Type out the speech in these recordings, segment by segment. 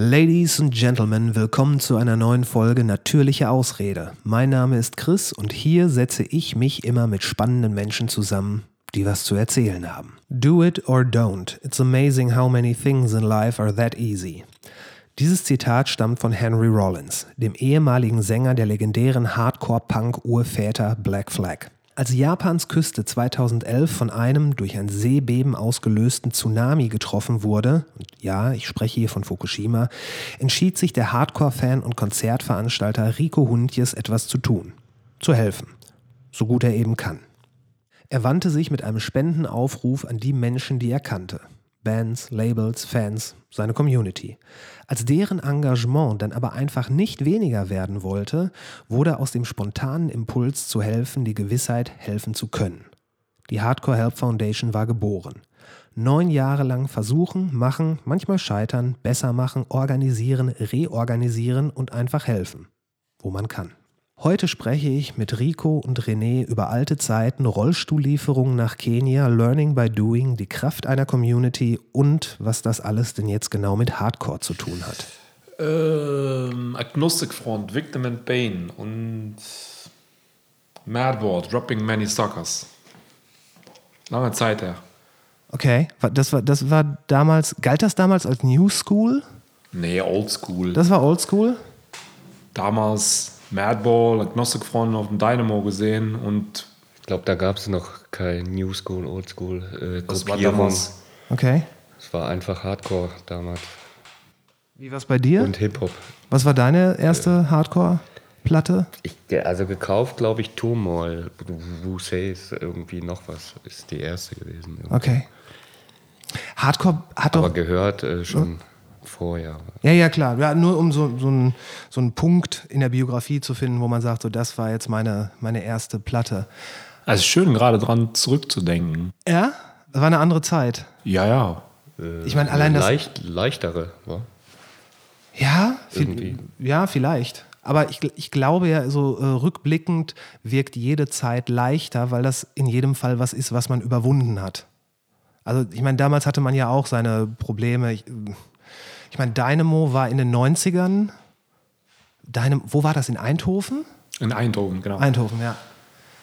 Ladies and Gentlemen, willkommen zu einer neuen Folge Natürliche Ausrede. Mein Name ist Chris und hier setze ich mich immer mit spannenden Menschen zusammen, die was zu erzählen haben. Do it or don't. It's amazing how many things in life are that easy. Dieses Zitat stammt von Henry Rollins, dem ehemaligen Sänger der legendären Hardcore-Punk-Urväter Black Flag. Als Japans Küste 2011 von einem durch ein Seebeben ausgelösten Tsunami getroffen wurde, und ja, ich spreche hier von Fukushima, entschied sich der Hardcore-Fan und Konzertveranstalter Rico Huntjes etwas zu tun. Zu helfen. So gut er eben kann. Er wandte sich mit einem Spendenaufruf an die Menschen, die er kannte. Bands, Labels, Fans, seine Community. Als deren Engagement dann aber einfach nicht weniger werden wollte, wurde aus dem spontanen Impuls zu helfen die Gewissheit, helfen zu können. Die Hardcore Help Foundation war geboren. Neun Jahre lang versuchen, machen, manchmal scheitern, besser machen, organisieren, reorganisieren und einfach helfen, wo man kann. Heute spreche ich mit Rico und René über alte Zeiten, Rollstuhllieferungen nach Kenia, Learning by Doing, die Kraft einer Community und was das alles denn jetzt genau mit Hardcore zu tun hat. Ähm, Agnostic Front, Victim and Pain und Madwar, Dropping Many Suckers. Lange Zeit her. Okay, das war, das war damals, galt das damals als New School? Nee, Old School. Das war Old School? Damals Madball, Agnostic Front auf dem Dynamo gesehen und ich glaube, da gab es noch kein New School, Old School äh, das war damals. Okay. Es war einfach Hardcore damals. Wie war es bei dir? Und Hip-Hop. Was war deine erste äh, Hardcore-Platte? Also gekauft, glaube ich, Turmoil, Wu Says, irgendwie noch was, ist die erste gewesen. Irgendwie. Okay. Hardcore hat Aber doch... gehört äh, schon vorher. Ja, ja, klar. Ja, nur um so, so, einen, so einen Punkt in der Biografie zu finden, wo man sagt, so das war jetzt meine, meine erste Platte. Also schön, gerade dran zurückzudenken. Ja? Das war eine andere Zeit. Ja, ja. Ich meine, allein das. Leicht, leichtere, wa? Ja, Irgendwie. ja, vielleicht. Aber ich, ich glaube ja, so äh, rückblickend wirkt jede Zeit leichter, weil das in jedem Fall was ist, was man überwunden hat. Also, ich meine, damals hatte man ja auch seine Probleme. Ich, ich meine, Dynamo war in den 90ern. Dynamo, wo war das? In Eindhoven? In Eindhoven, genau. Eindhoven, ja.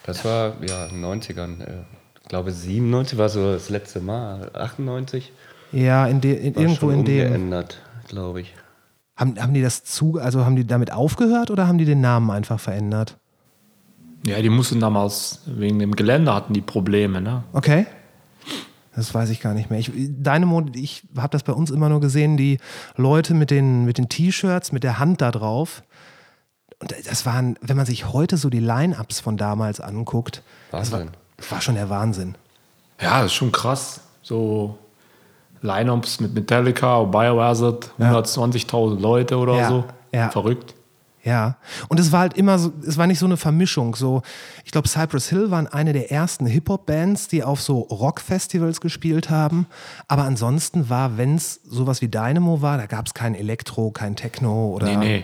Das war ja in den 90ern. Äh, ich glaube, 97 war so das letzte Mal. 98? Ja, in de, in, War irgendwo schon in dem. umgeändert, glaube ich. Haben, haben die das zu, also haben die damit aufgehört oder haben die den Namen einfach verändert? Ja, die mussten damals, wegen dem Gelände hatten die Probleme, ne? Okay. Das weiß ich gar nicht mehr. Ich, Dynamo, ich habe das bei uns immer nur gesehen, die Leute mit den, mit den T-Shirts, mit der Hand da drauf. Und das waren, wenn man sich heute so die Line-Ups von damals anguckt, das war, war schon der Wahnsinn. Ja, das ist schon krass. So Lineups mit Metallica, Biohazard, Ja. 120.000 Leute oder Ja, so. ja. Verrückt. Ja, und es war halt immer so, es war nicht so eine Vermischung. So, ich glaube, Cypress Hill waren eine der ersten Hip-Hop-Bands, die auf so Rock-Festivals gespielt haben. Aber ansonsten war, wenn es sowas wie Dynamo war, da gab es kein Elektro, kein Techno oder. Nee, nee.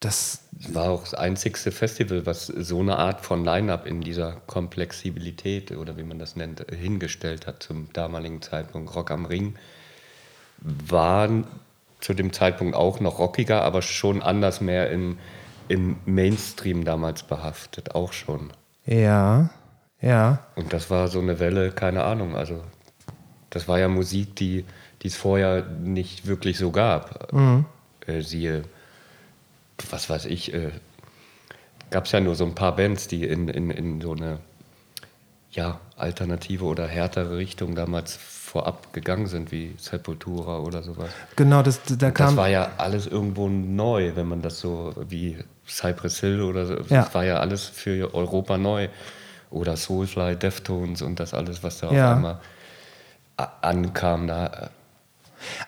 Das, war auch das einzigste Festival, was so eine Art von Line-Up in dieser Komplexibilität oder wie man das nennt, hingestellt hat zum damaligen Zeitpunkt. Rock am Ring war zu dem Zeitpunkt auch noch rockiger, aber schon anders mehr im, im Mainstream damals behaftet, auch schon. ja, ja. Und das war so eine Welle, keine Ahnung, also das war ja Musik, die es vorher nicht wirklich so gab. Äh, siehe, was weiß ich, äh, gab es ja nur so ein paar Bands, die in, in, in so eine ja, alternative oder härtere Richtung damals vorab gegangen sind, wie Sepultura oder sowas. Genau, das, da kam. Das war ja alles irgendwo neu, wenn man das so wie Cypress Hill oder so. Ja. Das war ja alles für Europa neu. Oder Soulfly, Deftones und das alles, was da Ja. auf einmal ankam. Da,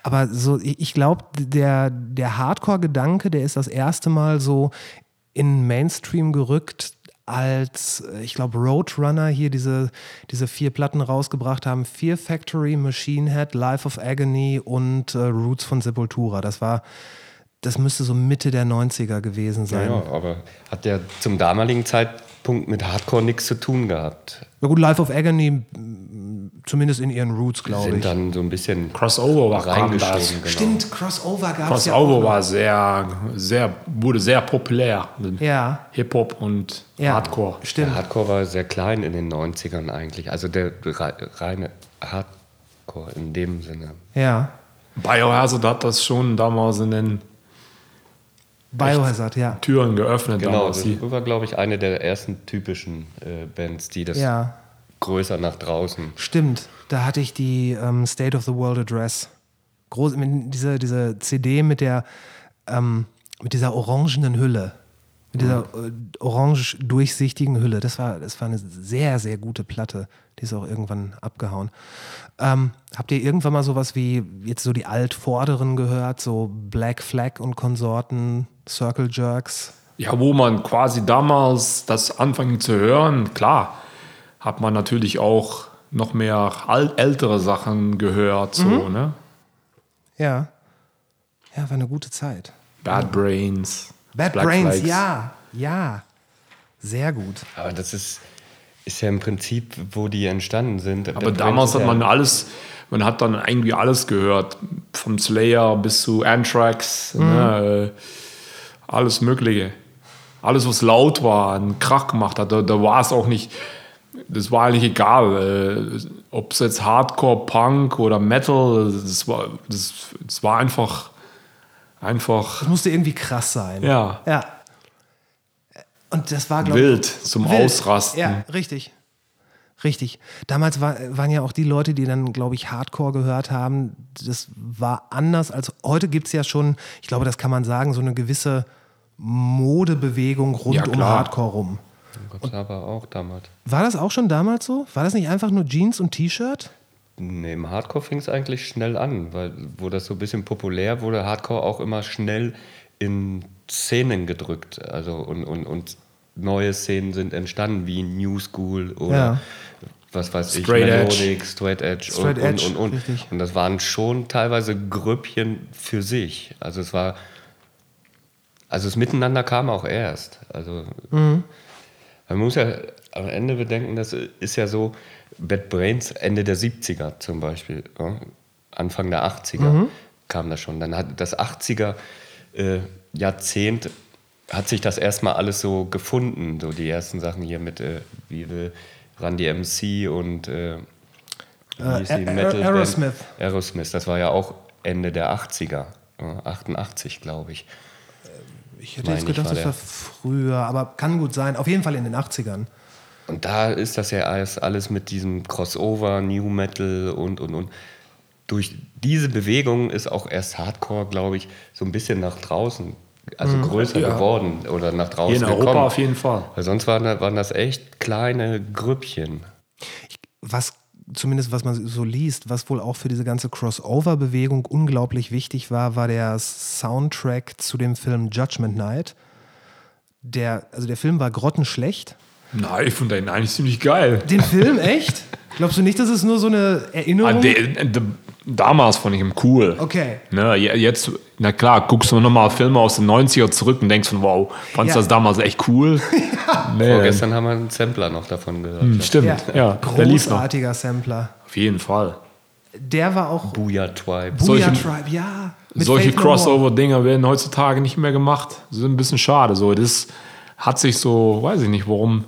Aber so, ich ich glaube, der, der Hardcore-Gedanke, der ist das erste Mal so in Mainstream gerückt, als, äh, ich glaube, Roadrunner hier diese, diese vier Platten rausgebracht haben. Fear Factory, Machine Head, Life of Agony und äh, Roots von Sepultura. Das war, das müsste so Mitte der 90er gewesen sein. ja, aber hat ja zum damaligen Zeitpunkt Zeitpunkt mit Hardcore nichts zu tun gehabt. Na gut, Life of Agony, zumindest in ihren Roots, glaube Sind ich. dann so ein bisschen Crossover war reingeschoben. Genau. Stimmt, Crossover gab es ja. Crossover war sehr, sehr, wurde sehr populär. Ja. Hip-Hop und Ja, Hardcore. Stimmt. Der Hardcore war sehr klein in den 90ern eigentlich. Also der rei- reine Hardcore in dem Sinne. Ja. Biohazard hat das schon damals in den Biohazard, ja. Türen geöffnet. Genau, damals. das war, glaube ich, eine der ersten typischen äh, Bands, die das Ja. größer nach draußen. Stimmt. Da hatte ich die ähm, State of the World Address. Groß, diese, diese CD mit der ähm, mit dieser orangenen Hülle. Mit dieser äh, orange durchsichtigen Hülle. Das war, das war eine sehr, sehr gute Platte. Die ist auch irgendwann abgehauen. Ähm, habt ihr irgendwann mal sowas wie jetzt so die Altvorderen gehört? So Black Flag und Konsorten, Circle Jerks? ja, wo man quasi damals das anfing zu hören, klar, hat man natürlich auch noch mehr ältere Sachen gehört. So, Mhm. ne? Ja. Ja, war eine gute Zeit. Bad Brains. Bad Black Brains, Flags. ja. Ja. Sehr gut. Aber das ist, ist ja im Prinzip, wo die entstanden sind. Aber damals hat man alles, man hat dann irgendwie alles gehört. Vom Slayer bis zu Anthrax, Mhm. ne, äh, alles Mögliche. Alles, was laut war, einen Krach gemacht hat, da, da war es auch nicht, das war eigentlich egal. Äh, Ob es jetzt Hardcore, Punk oder Metal, das war, das, das war einfach, einfach Das musste irgendwie krass sein. Ja. Ja. Und das war, glaube ich. wild zum wild. Ausrasten. Ja, richtig. Richtig. Damals war, waren ja auch die Leute, die dann, glaube ich, Hardcore gehört haben. Das war anders als heute gibt es ja schon, ich glaube, das kann man sagen, so eine gewisse Modebewegung rund Ja, um. Hardcore rum. Gott aber auch damals. War das auch schon damals so? War das nicht einfach nur Jeans und T-Shirt? Nee, im Hardcore fing es eigentlich schnell an, weil wo das so ein bisschen populär wurde, Hardcore auch immer schnell in Szenen gedrückt. Also und, und, und neue Szenen sind entstanden, wie New School oder Ja. was weiß ich, Straight Edge. Melodic, Straight Edge, Straight und, Edge, und, und, und. richtig. Und das waren schon teilweise Grüppchen für sich. Also es war, also das Miteinander kam auch erst. Also Mhm. man muss ja am Ende bedenken, das ist ja so, Bad Brains Ende der 70er zum Beispiel, ja, Anfang der 80er Mhm. kam das schon. Dann hat das 80er äh, Jahrzehnt hat sich das erstmal alles so gefunden, so die ersten Sachen hier mit äh, wie will Randy MC und äh, Äh, Metal Aerosmith. Aerosmith, das war ja auch Ende der 80er, ja, 88 glaube ich. Ich hätte Meine jetzt gedacht, war das war früher, aber kann gut sein. Auf jeden Fall in den 80ern. Und da ist das ja alles, alles mit diesem Crossover, New Metal und, und, und. Durch diese Bewegung ist auch erst Hardcore, glaube ich, so ein bisschen nach draußen, also größer Ja. geworden oder nach draußen Hier in gekommen. Europa auf jeden Fall. Weil sonst waren, waren das echt kleine Grüppchen. was zumindest was man so liest, was wohl auch für diese ganze Crossover-Bewegung unglaublich wichtig war, war der Soundtrack zu dem Film Judgment Night. Der, also der Film war grottenschlecht. Nein, ich fand den eigentlich ziemlich geil. Den Film echt? Glaubst du nicht, dass es nur so eine Ah, Erinnerung? de, de, damals fand ich ihn cool. Okay. Ne, je- jetzt, na klar, guckst du nochmal Filme aus den 90er zurück und denkst von, wow, fandst du Ja. das damals echt cool? nee, Vorgestern haben wir einen Sampler noch davon gehört. hm, ja. stimmt, ja, noch. großartiger Sampler. Auf jeden Fall. Der war auch Booyah Tribe. Booyah Solche- Tribe, ja. mit Solche. Crossover-Dinger werden heutzutage nicht mehr gemacht. Das ist ein bisschen schade. So, das hat sich so, weiß ich nicht, warum,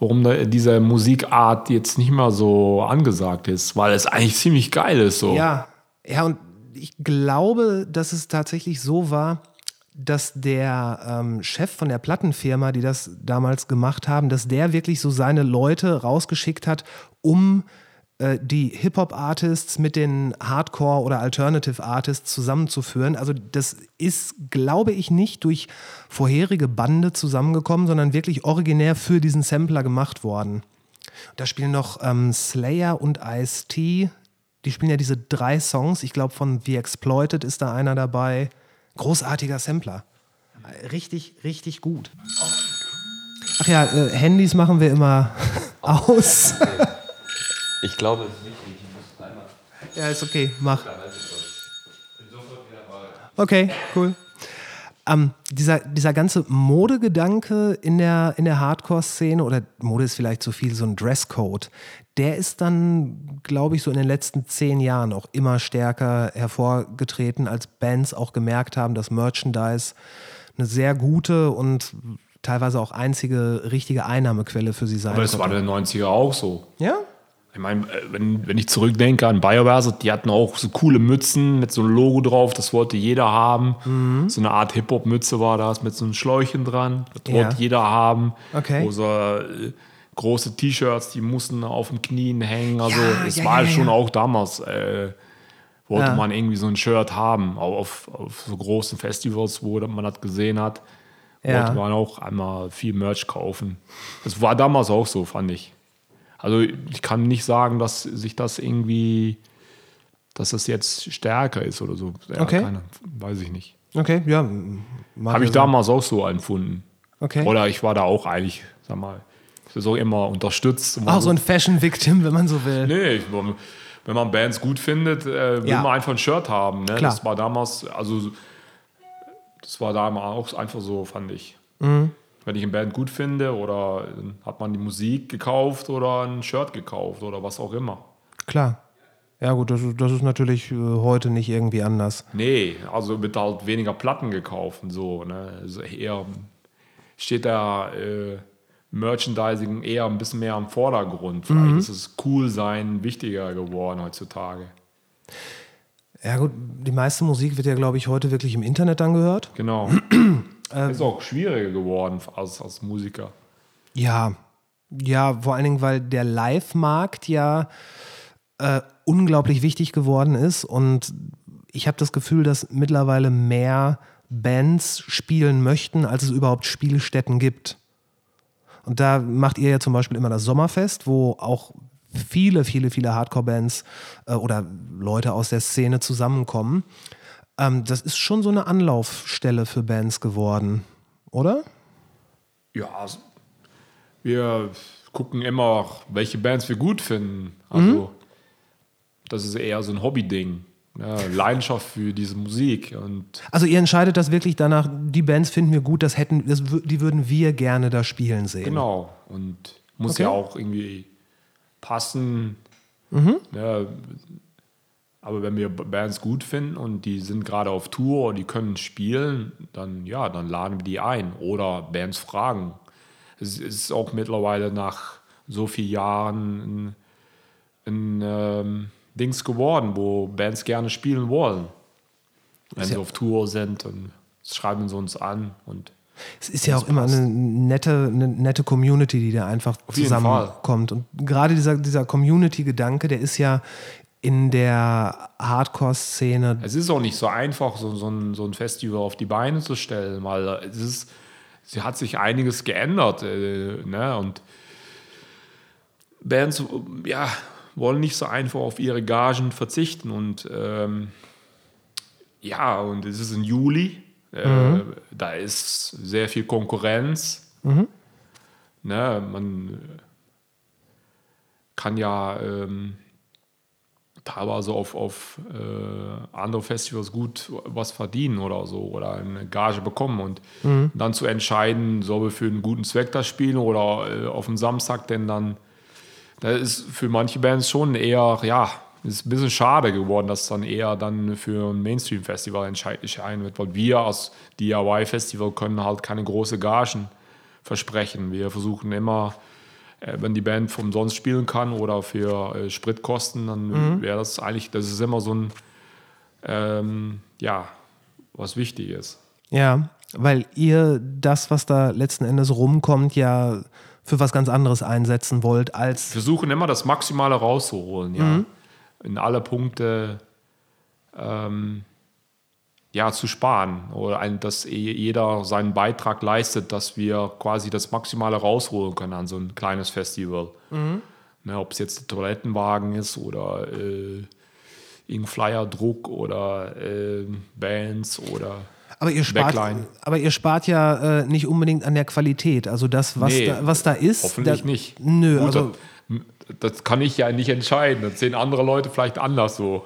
warum diese Musikart jetzt nicht mehr so angesagt ist, weil es eigentlich ziemlich geil ist. So. Ja, ja, und ich glaube, dass es tatsächlich so war, dass der ähm, Chef von der Plattenfirma, die das damals gemacht haben, dass der wirklich so seine Leute rausgeschickt hat, um äh, die Hip-Hop-Artists mit den Hardcore- oder Alternative-Artists zusammenzuführen. Also das ist, glaube ich, nicht durch vorherige Bande zusammengekommen, sondern wirklich originär für diesen Sampler gemacht worden. Da spielen noch ähm, Slayer und Ice-T. Die spielen ja diese drei Songs. Ich glaube, von The Exploited ist da einer dabei. Großartiger Sampler. Richtig, richtig gut. Ach ja, äh, Handys machen wir immer aus. Ich glaube, es ist wichtig. Ich muss einmal ja, ist okay, mach. Okay, cool. Ähm, dieser, dieser ganze Modegedanke in der, in der Hardcore-Szene, oder Mode ist vielleicht zu viel, so ein Dresscode, der ist dann, glaube ich, so in den letzten zehn Jahren auch immer stärker hervorgetreten, als Bands auch gemerkt haben, dass Merchandise eine sehr gute und teilweise auch einzige richtige Einnahmequelle für sie sein Aber das war in den 90er auch so. Ja? Ich meine, äh, wenn, wenn ich zurückdenke an BioWare, die hatten auch so coole Mützen mit so einem Logo drauf, das wollte jeder haben. Mhm. So eine Art Hip-Hop-Mütze war das mit so einem Schläuchen dran. Das Ja. wollte jeder haben. Okay. Oder äh, große T-Shirts, die mussten auf den Knien hängen. Also es ja, war ja, schon auch damals, äh, wollte man irgendwie so ein Shirt haben. Auch auf, auf so großen Festivals, wo man das gesehen hat, Ja. wollte man auch einmal viel Merch kaufen. Das war damals auch so, fand ich. Also ich kann nicht sagen, dass sich das irgendwie, dass das jetzt stärker ist oder so. Ja, Okay. Keine, weiß ich nicht. Okay, ja. Habe ich damals auch so empfunden. Okay. Oder ich war da auch eigentlich, sag mal, so immer unterstützt. Auch so ein Fashion-Victim, wenn man so will. Nee, wenn man Bands gut findet, äh, will Ja. man einfach ein Shirt haben. Ne? Klar. Das war damals, also das war damals auch einfach so, fand ich. Mhm. Wenn ich eine Band gut finde oder hat man die Musik gekauft oder ein Shirt gekauft oder was auch immer. Klar. Ja, gut, das, ist- das ist natürlich äh, heute nicht irgendwie anders. Nee, also wird halt weniger Platten gekauft und so. Ne? Also eher steht da äh, Merchandising eher ein bisschen mehr am Vordergrund. Vielleicht Mhm. ist es cool sein wichtiger geworden heutzutage. Ja, gut, die meiste Musik wird ja, glaube ich, heute wirklich im Internet dann gehört. Genau. Ähm. ist auch schwieriger geworden als, als Musiker. Ja, ja, vor allen Dingen, weil der Live-Markt ja äh, unglaublich wichtig geworden ist und ich habe das Gefühl, dass mittlerweile mehr Bands spielen möchten, als es überhaupt Spielstätten gibt. Und da macht ihr ja zum Beispiel immer das Sommerfest, wo auch viele, viele, viele Hardcore-Bands äh, oder Leute aus der Szene zusammenkommen. Ähm, das ist schon so eine Anlaufstelle für Bands geworden, oder? Ja, wir gucken immer, welche Bands wir gut finden. Also, Mhm. das ist eher so ein Hobby-Ding. Ja, Leidenschaft für diese Musik. Und Also ihr entscheidet das wirklich danach, die Bands finden wir gut, das hätten, das, die würden wir gerne da spielen sehen. genau. Und muss Okay. ja auch irgendwie passen. Mhm. Ja, aber wenn wir Bands gut finden und die sind gerade auf Tour und die können spielen, dann ja, dann laden wir die ein oder Bands fragen. Es ist auch mittlerweile nach so vielen Jahren ein, ein ähm, Dings geworden, wo Bands gerne spielen wollen. Wenn Ist sie ja- auf Tour sind und schreiben sie uns an und Es ist ja auch immer eine nette, eine nette Community, die da einfach zusammenkommt. Und gerade dieser, dieser Community-Gedanke, der ist ja in der Hardcore-Szene. Es ist auch nicht so einfach, so, so, ein, so ein Festival auf die Beine zu stellen, weil es ist, sie hat sich einiges geändert. Äh, ne? Und Bands ja, wollen nicht so einfach auf ihre Gagen verzichten. Und ähm, ja, und es ist im Juli. Äh, Da ist sehr viel Konkurrenz. Ne? Man kann ja ähm, teilweise auf, auf äh, andere Festivals gut was verdienen oder so oder eine Gage bekommen und dann zu entscheiden, sollen wir für einen guten Zweck das spielen oder äh, auf den Samstag, denn dann, da ist für manche Bands schon eher, ja, ist ein bisschen schade geworden, dass dann eher dann für ein Mainstream-Festival entschei- entscheiden wird, weil wir als DIY-Festival können halt keine große Gagen versprechen. Wir versuchen immer, wenn die Band vom sonst spielen kann oder für äh, Spritkosten, dann wäre das eigentlich, das ist immer so ein, ähm, ja, was wichtig ist. Ja, weil ihr das, was da letzten Endes rumkommt, ja für was ganz anderes einsetzen wollt, als. versuchen immer das Maximale rauszuholen, ja. In alle Punkte ähm, ja, zu sparen. Oder ein, dass eh- jeder seinen Beitrag leistet, dass wir quasi das Maximale rausholen können an so ein kleines Festival. Ne, Ob es jetzt der Toilettenwagen ist oder äh, irgendein Flyer-Druck oder äh, Bands oder Aber ihr spart, Backline. aber ihr spart ja äh, nicht unbedingt an der Qualität. Also das, was, Nee, da, was da ist. Hoffentlich da, nicht. Nö, Gut, also das, das kann ich ja nicht entscheiden. Das sehen andere Leute vielleicht anders so.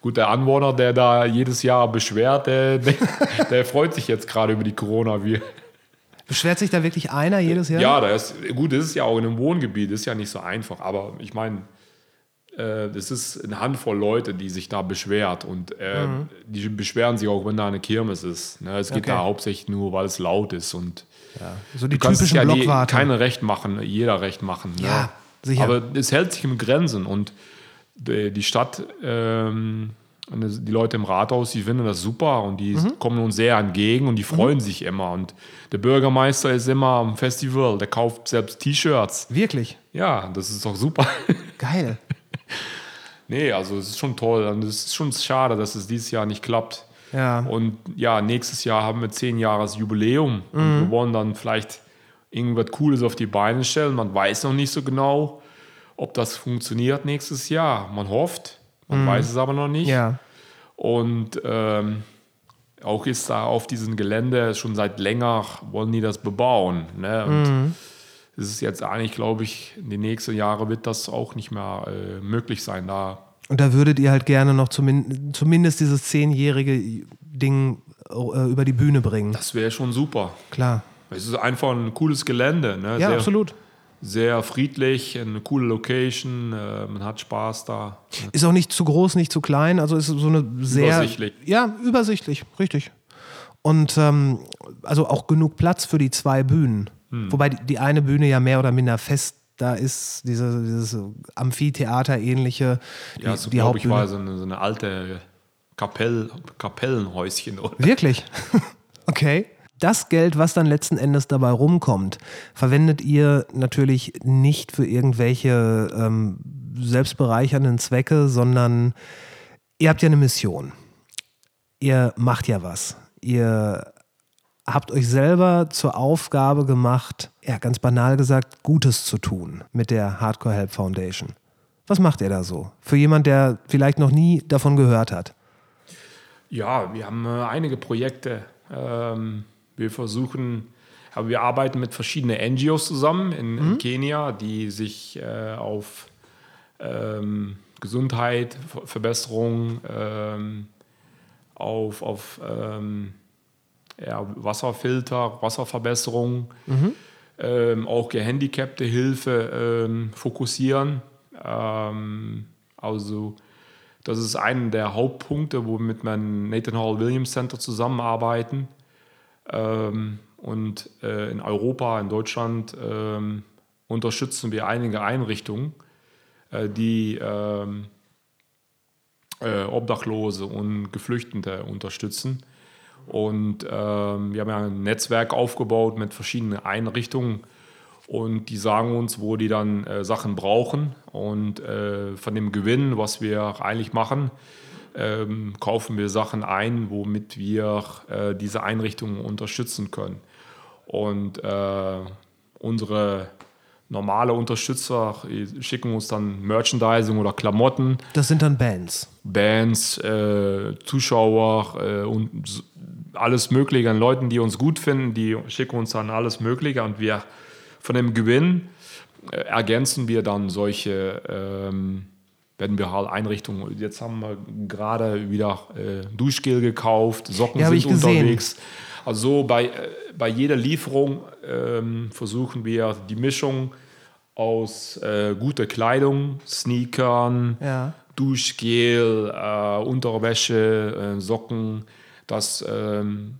Gut, der Anwohner, der da jedes Jahr beschwert, der, der, der freut sich jetzt gerade über die Coronavirus. Beschwert sich da wirklich einer jedes Jahr? Ja, da ist, gut, das ist ja auch in einem Wohngebiet, das ist ja nicht so einfach. Aber ich meine, äh, das ist eine Handvoll Leute, die sich da beschwert. Und äh, Mhm. die beschweren sich auch, wenn da eine Kirmes ist. Ne? Es geht Okay. da hauptsächlich nur, weil es laut ist. Und So die du kannst typischen ja Blockwarte. keine recht machen, jeder recht machen. Ne? Ja, sicher. Aber es hält sich in Grenzen. Und die, Stadt, ähm, und die Leute im Rathaus, die finden das super und die Mhm. kommen uns sehr entgegen und die freuen sich immer. Und der Bürgermeister ist immer am Festival, der kauft selbst T-Shirts. Wirklich? Ja, das ist doch super. Geil. nee, also es ist schon toll und es ist schon schade, dass es dieses Jahr nicht klappt. Ja. Und ja, nächstes Jahr haben wir zehn Jahres Jubiläum und Mhm. wir wollen dann vielleicht irgendwas Cooles auf die Beine stellen. Man weiß noch nicht so genau, ob das funktioniert nächstes Jahr. Man hofft, man weiß es aber noch nicht. Ja. Und ähm, auch ist da auf diesem Gelände schon seit länger, wollen die das bebauen. Ne? Und Mhm. es ist jetzt eigentlich, glaube ich, in den nächsten Jahren wird das auch nicht mehr äh, möglich sein, da Und da würdet ihr halt gerne noch zumin zumindest dieses zehnjährige Ding äh, über die Bühne bringen. Das wäre schon super. Klar. Es ist einfach ein cooles Gelände. Ne? Ja, sehr, absolut. Sehr friedlich, eine coole Location, äh, man hat Spaß da. Ist auch nicht zu groß, nicht zu klein. Also ist so eine sehr. Übersichtlich. Ja, übersichtlich, richtig. Und ähm, also auch genug Platz für die zwei Bühnen. Hm. Wobei die, die eine Bühne ja mehr oder minder fest da ist, diese, dieses Amphitheater-ähnliche. Die, Ja, so die glaube ich, Hauptbühne. war so eine, so eine alte Kapell, Kapellenhäuschen. Oder? Wirklich? okay. Das Geld, was dann letzten Endes dabei rumkommt, verwendet ihr natürlich nicht für irgendwelche ähm, selbstbereichernden Zwecke, sondern ihr habt ja eine Mission. Ihr macht ja was. Ihr habt euch selber zur Aufgabe gemacht, ja, ganz banal gesagt, Gutes zu tun mit der Hardcore Help Foundation. Was macht ihr da so? Für jemand, der vielleicht noch nie davon gehört hat. Ja, wir haben äh, einige Projekte. Ähm, wir versuchen, aber wir arbeiten mit verschiedenen NGOs zusammen in, in Kenia, die sich äh, auf ähm, Gesundheit, Ver Verbesserung, ähm, auf, auf ähm, ja, Wasserfilter, Wasserverbesserung, ähm, auch gehandicapte Hilfe ähm, fokussieren. Ähm, also das ist einer der Hauptpunkte, wo wir mit meinem Nathan Hall Williams Center zusammenarbeiten. Ähm, und äh, in Europa, in Deutschland ähm, unterstützen wir einige Einrichtungen, äh, die ähm, äh, Obdachlose und Geflüchtete unterstützen. Und wir haben ja ein Netzwerk aufgebaut mit verschiedenen Einrichtungen und die sagen uns, wo die dann Sachen brauchen. Und von dem Gewinn, was wir eigentlich machen, ähm, kaufen wir Sachen ein, womit wir äh, diese Einrichtungen unterstützen können. Und äh, unsere normale Unterstützer äh, schicken uns dann Merchandising oder Klamotten. Das sind dann Bands. Bands, äh, Zuschauer äh, und alles Mögliche an Leuten, die uns gut finden, die schicken uns dann alles Mögliche und wir von dem Gewinn äh, ergänzen wir dann solche, ähm, werden wir halt Einrichtungen. Jetzt haben wir gerade wieder äh, Duschgel gekauft, Socken Ja, sind unterwegs. Also bei, äh, bei jeder Lieferung ähm, versuchen wir die Mischung aus äh, guter Kleidung, Sneakern, Ja. Duschgel, äh, Unterwäsche, äh, Socken, das ähm,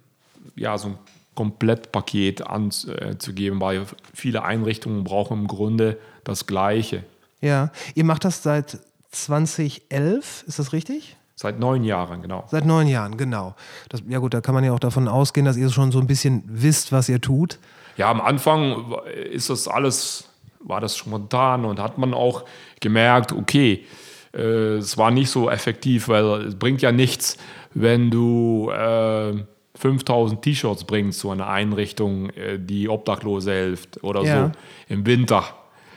ja so ein Komplettpaket anzugeben, weil viele Einrichtungen brauchen im Grunde das Gleiche. Ja. Ihr macht das seit 2011, ist das richtig? Seit neun Jahren, genau. Seit neun Jahren, genau. Das, ja gut, da kann man ja auch davon ausgehen, dass ihr schon so ein bisschen wisst, was ihr tut. Ja, am Anfang ist das alles, war das spontan und hat man auch gemerkt, okay, äh, es war nicht so effektiv, weil es bringt ja nichts, wenn du äh, 5000 T-Shirts bringst zu einer Einrichtung, äh, die Obdachlose hilft oder Ja. so im Winter.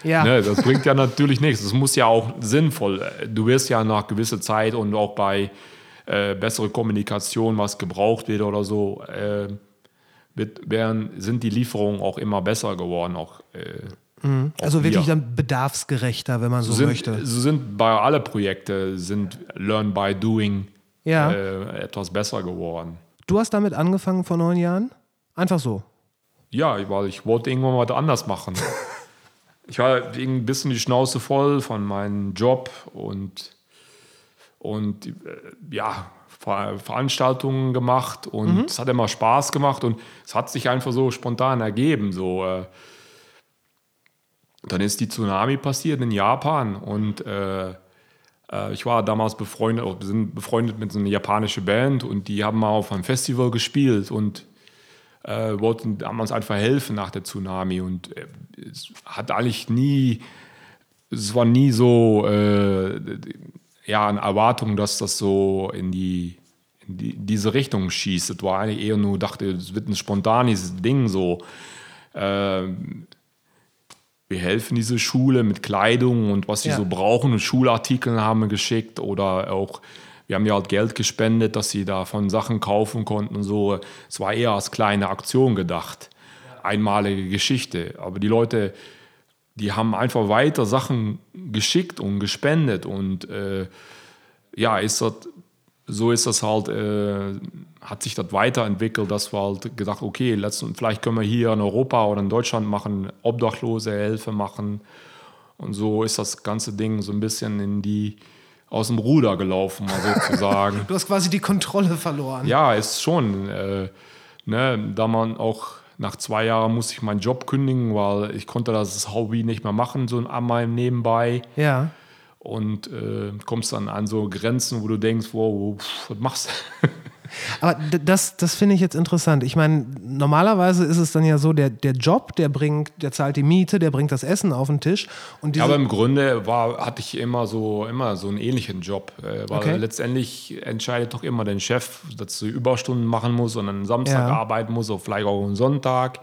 Ja. Ne, das bringt ja natürlich nichts. Das muss ja auch sinnvoll. Du wirst ja nach gewisser Zeit und auch bei äh, bessere Kommunikation, was gebraucht wird oder so, äh, wird, werden, sind die Lieferungen auch immer besser geworden. Auch, äh, Also Auch wirklich wir. dann bedarfsgerechter, wenn man so, sind, möchte. so sind bei alle Projekte sind Learn by Doing Ja. äh, etwas besser geworden. Du hast damit angefangen vor neun Jahren? Einfach so. Ja, weil ich wollte irgendwann was anders machen. ich war ein bisschen die Schnauze voll von meinem Job und, und äh, ja, Ver Veranstaltungen gemacht und es hat immer Spaß gemacht und es hat sich einfach so spontan ergeben. So, äh, dann ist die Tsunami passiert in Japan und äh, äh, ich war damals befreundet, wir sind befreundet mit so einer japanischen Band und die haben mal auf einem Festival gespielt und äh, wollten haben uns einfach helfen nach der Tsunami und äh, es hat eigentlich nie, es war nie so äh, ja eine Erwartung, dass das so in die in die, diese Richtung schießt. Es war eigentlich eher nur, dachte, es wird ein spontanes Ding so. ähm, wir helfen diese Schule mit Kleidung und was sie Ja. so brauchen und Schulartikeln haben wir geschickt oder auch wir haben ja halt Geld gespendet, dass sie davon Sachen kaufen konnten und so. Es war eher als kleine Aktion gedacht, einmalige Geschichte. Aber die Leute, die haben einfach weiter Sachen geschickt und gespendet und äh, ja, ist das, so ist das halt, äh, hat sich das weiterentwickelt, dass wir halt gedacht, okay, letztens, vielleicht können wir hier in Europa oder in Deutschland machen, Obdachlose Hilfe machen. Und so ist das ganze Ding so ein bisschen in die, aus dem Ruder gelaufen, mal sozusagen. Du hast quasi die Kontrolle verloren. Ja, ist schon. Äh, ne, da man auch nach zwei Jahren musste ich meinen Job kündigen, weil ich konnte das Hobby nicht mehr machen, so an meinem Nebenbei. Ja. Und äh, kommst dann an so Grenzen, wo du denkst, wow, pff, was machst du? Aber das, das finde ich jetzt interessant. Ich meine, normalerweise ist es dann ja so, der, der Job, der bringt, der zahlt die Miete, der bringt das Essen auf den Tisch. Und Ja, aber im Grunde war, hatte ich immer so, immer so einen ähnlichen Job. Äh, weil Okay. letztendlich entscheidet doch immer dein Chef, dass du Überstunden machen musst und einen Samstag Ja. arbeiten musst, oder vielleicht auch einen Sonntag.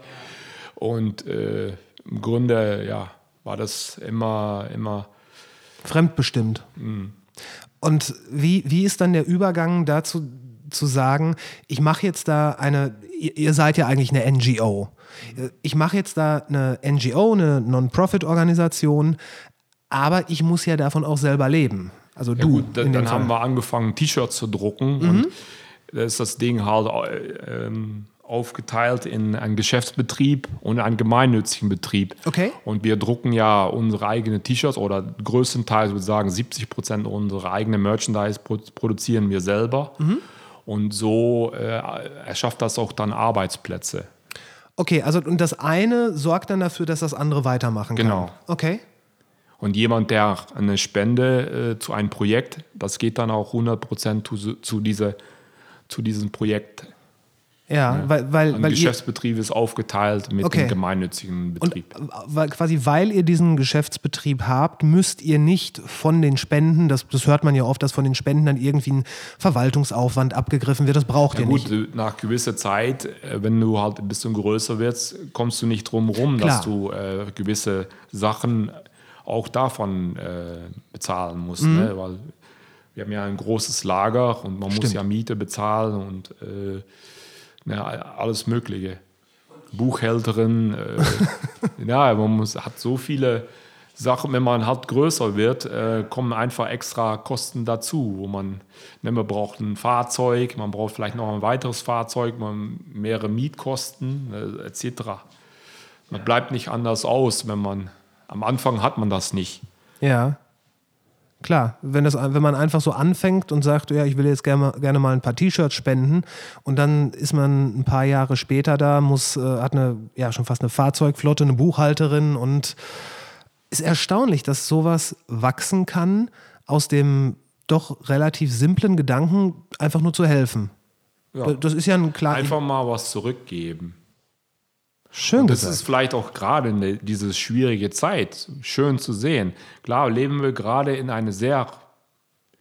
Und äh, im Grunde, ja, war das immer, immer fremdbestimmt. Und wie, wie ist dann der Übergang dazu zu sagen, ich mache jetzt da eine, ihr, ihr seid ja eigentlich eine NGO. Ich mache jetzt da eine NGO, eine Non-Profit-Organisation, aber ich muss ja davon auch selber leben. Also Ja du. gut, dann, dann haben wir angefangen, T-Shirts zu drucken und da ist das Ding halt äh, ähm, aufgeteilt in einen Geschäftsbetrieb und einen gemeinnützigen Betrieb. Okay. Und wir drucken ja unsere eigenen T-Shirts oder größtenteils würde ich sagen 70 Prozent unserer eigenen Merchandise pro produzieren wir selber. Und so äh, erschafft das auch dann Arbeitsplätze. Okay, also und das eine sorgt dann dafür, dass das andere weitermachen kann. Genau. Okay. Und jemand, der eine Spende äh, zu einem Projekt, das geht dann auch 100% zu, zu, diese, zu diesem Projekt. Ja, weil, weil, Ein weil ihr, Geschäftsbetrieb ist aufgeteilt mit Okay. dem gemeinnützigen und Betrieb. weil, quasi weil ihr diesen Geschäftsbetrieb habt, müsst ihr nicht von den Spenden, das, das hört man ja oft, dass von den Spenden dann irgendwie ein Verwaltungsaufwand abgegriffen wird. Das braucht ja, ihr gut, nicht. äh, nach gewisser Zeit, äh, wenn du halt ein bisschen größer wirst, kommst du nicht drum rum, Klar. dass du äh, gewisse Sachen auch davon äh, bezahlen musst. Mhm. Ne? Weil wir haben ja ein großes Lager und man muss Stimmt. ja Miete bezahlen und äh, ja, alles Mögliche. Buchhälterin, äh, ja, man muss, hat so viele Sachen, wenn man halt größer wird, äh, kommen einfach extra Kosten dazu, wo man, ne, man braucht ein Fahrzeug, man braucht vielleicht noch ein weiteres Fahrzeug, man mehrere Mietkosten äh, etc. Man bleibt nicht anders aus, wenn man am Anfang hat man das nicht. Ja. Klar, wenn, das, wenn man einfach so anfängt und sagt, ja, ich will jetzt gerne, gerne mal ein paar T-Shirts spenden und dann ist man ein paar Jahre später da, muss, äh, hat eine, ja, schon fast eine Fahrzeugflotte, eine Buchhalterin und ist erstaunlich, dass sowas wachsen kann, aus dem doch relativ simplen Gedanken, einfach nur zu helfen. Ja. Das ist ja ein klar. Einfach mal was zurückgeben. Schön Das gesagt. ist vielleicht auch gerade in der- diese schwierige Zeit schön zu sehen. Klar leben wir gerade in eine sehr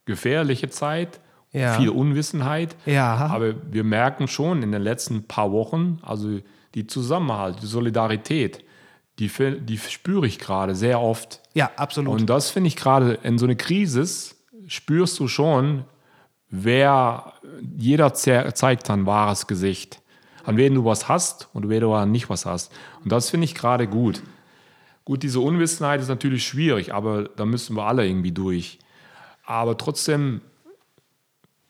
gefährliche Zeit, Ja. viel Unwissenheit. Ja. Aber wir merken schon in den letzten paar Wochen, also die Zusammenhalt, die Solidarität, die, die spüre ich gerade sehr oft. ja, absolut. Und das finde ich gerade in so einer Krise spürst du schon, wer jeder ze zeigt dann wahres Gesicht. An wen du was hast und wer du nicht was hast. Und das finde ich gerade gut. Gut, diese Unwissenheit ist natürlich schwierig, aber da müssen wir alle irgendwie durch. Aber trotzdem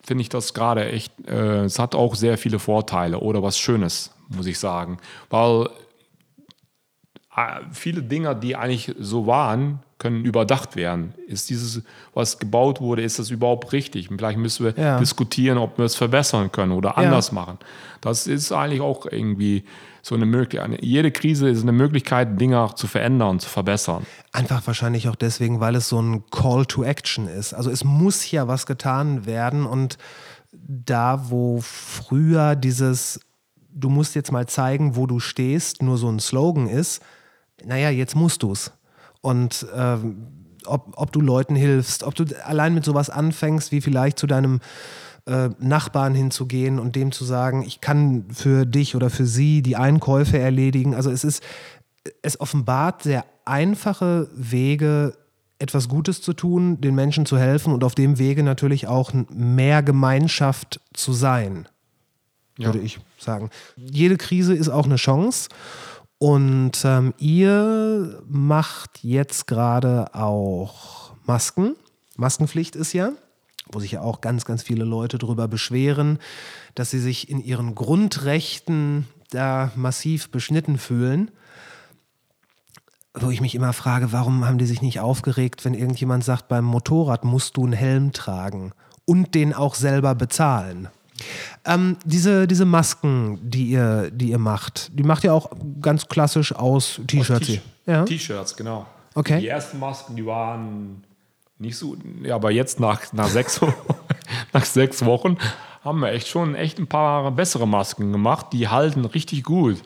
finde ich das gerade echt, äh, es hat auch sehr viele Vorteile oder was Schönes, muss ich sagen. Weil äh, viele Dinge, die eigentlich so waren, können überdacht werden. Ist dieses, was gebaut wurde, ist das überhaupt richtig? Vielleicht müssen wir Ja. diskutieren, ob wir es verbessern können oder anders machen. Das ist eigentlich auch irgendwie so eine Möglichkeit. Jede Krise ist eine Möglichkeit, Dinge auch zu verändern, zu verbessern. Einfach wahrscheinlich auch deswegen, weil es so ein Call to Action ist. Also es muss ja was getan werden und da, wo früher dieses, du musst jetzt mal zeigen, wo du stehst, nur so ein Slogan ist, naja, jetzt musst du es. Und ähm, ob, ob du Leuten hilfst, ob du allein mit sowas anfängst, wie vielleicht zu deinem äh, Nachbarn hinzugehen und dem zu sagen, ich kann für dich oder für sie die Einkäufe erledigen. Also es ist, es offenbart sehr einfache Wege, etwas Gutes zu tun, den Menschen zu helfen und auf dem Wege natürlich auch mehr Gemeinschaft zu sein, würde ich sagen. Jede Krise ist auch eine Chance. Und ähm, ihr macht jetzt gerade auch Masken. Maskenpflicht ist ja, wo sich ja auch ganz, ganz viele Leute darüber beschweren, dass sie sich in ihren Grundrechten da massiv beschnitten fühlen wo ich mich immer frage, warum haben die sich nicht aufgeregt, wenn irgendjemand sagt, beim Motorrad musst du einen Helm tragen und den auch selber bezahlen. Ähm, diese, diese Masken, die ihr, die ihr macht, die macht ihr auch ganz klassisch aus T-Shirts. Ja? T-Shirts, genau. Okay. Die ersten Masken, die waren nicht so, ja, aber jetzt nach, nach, sechs, nach sechs Wochen haben wir echt schon echt ein paar bessere Masken gemacht. Die halten richtig gut.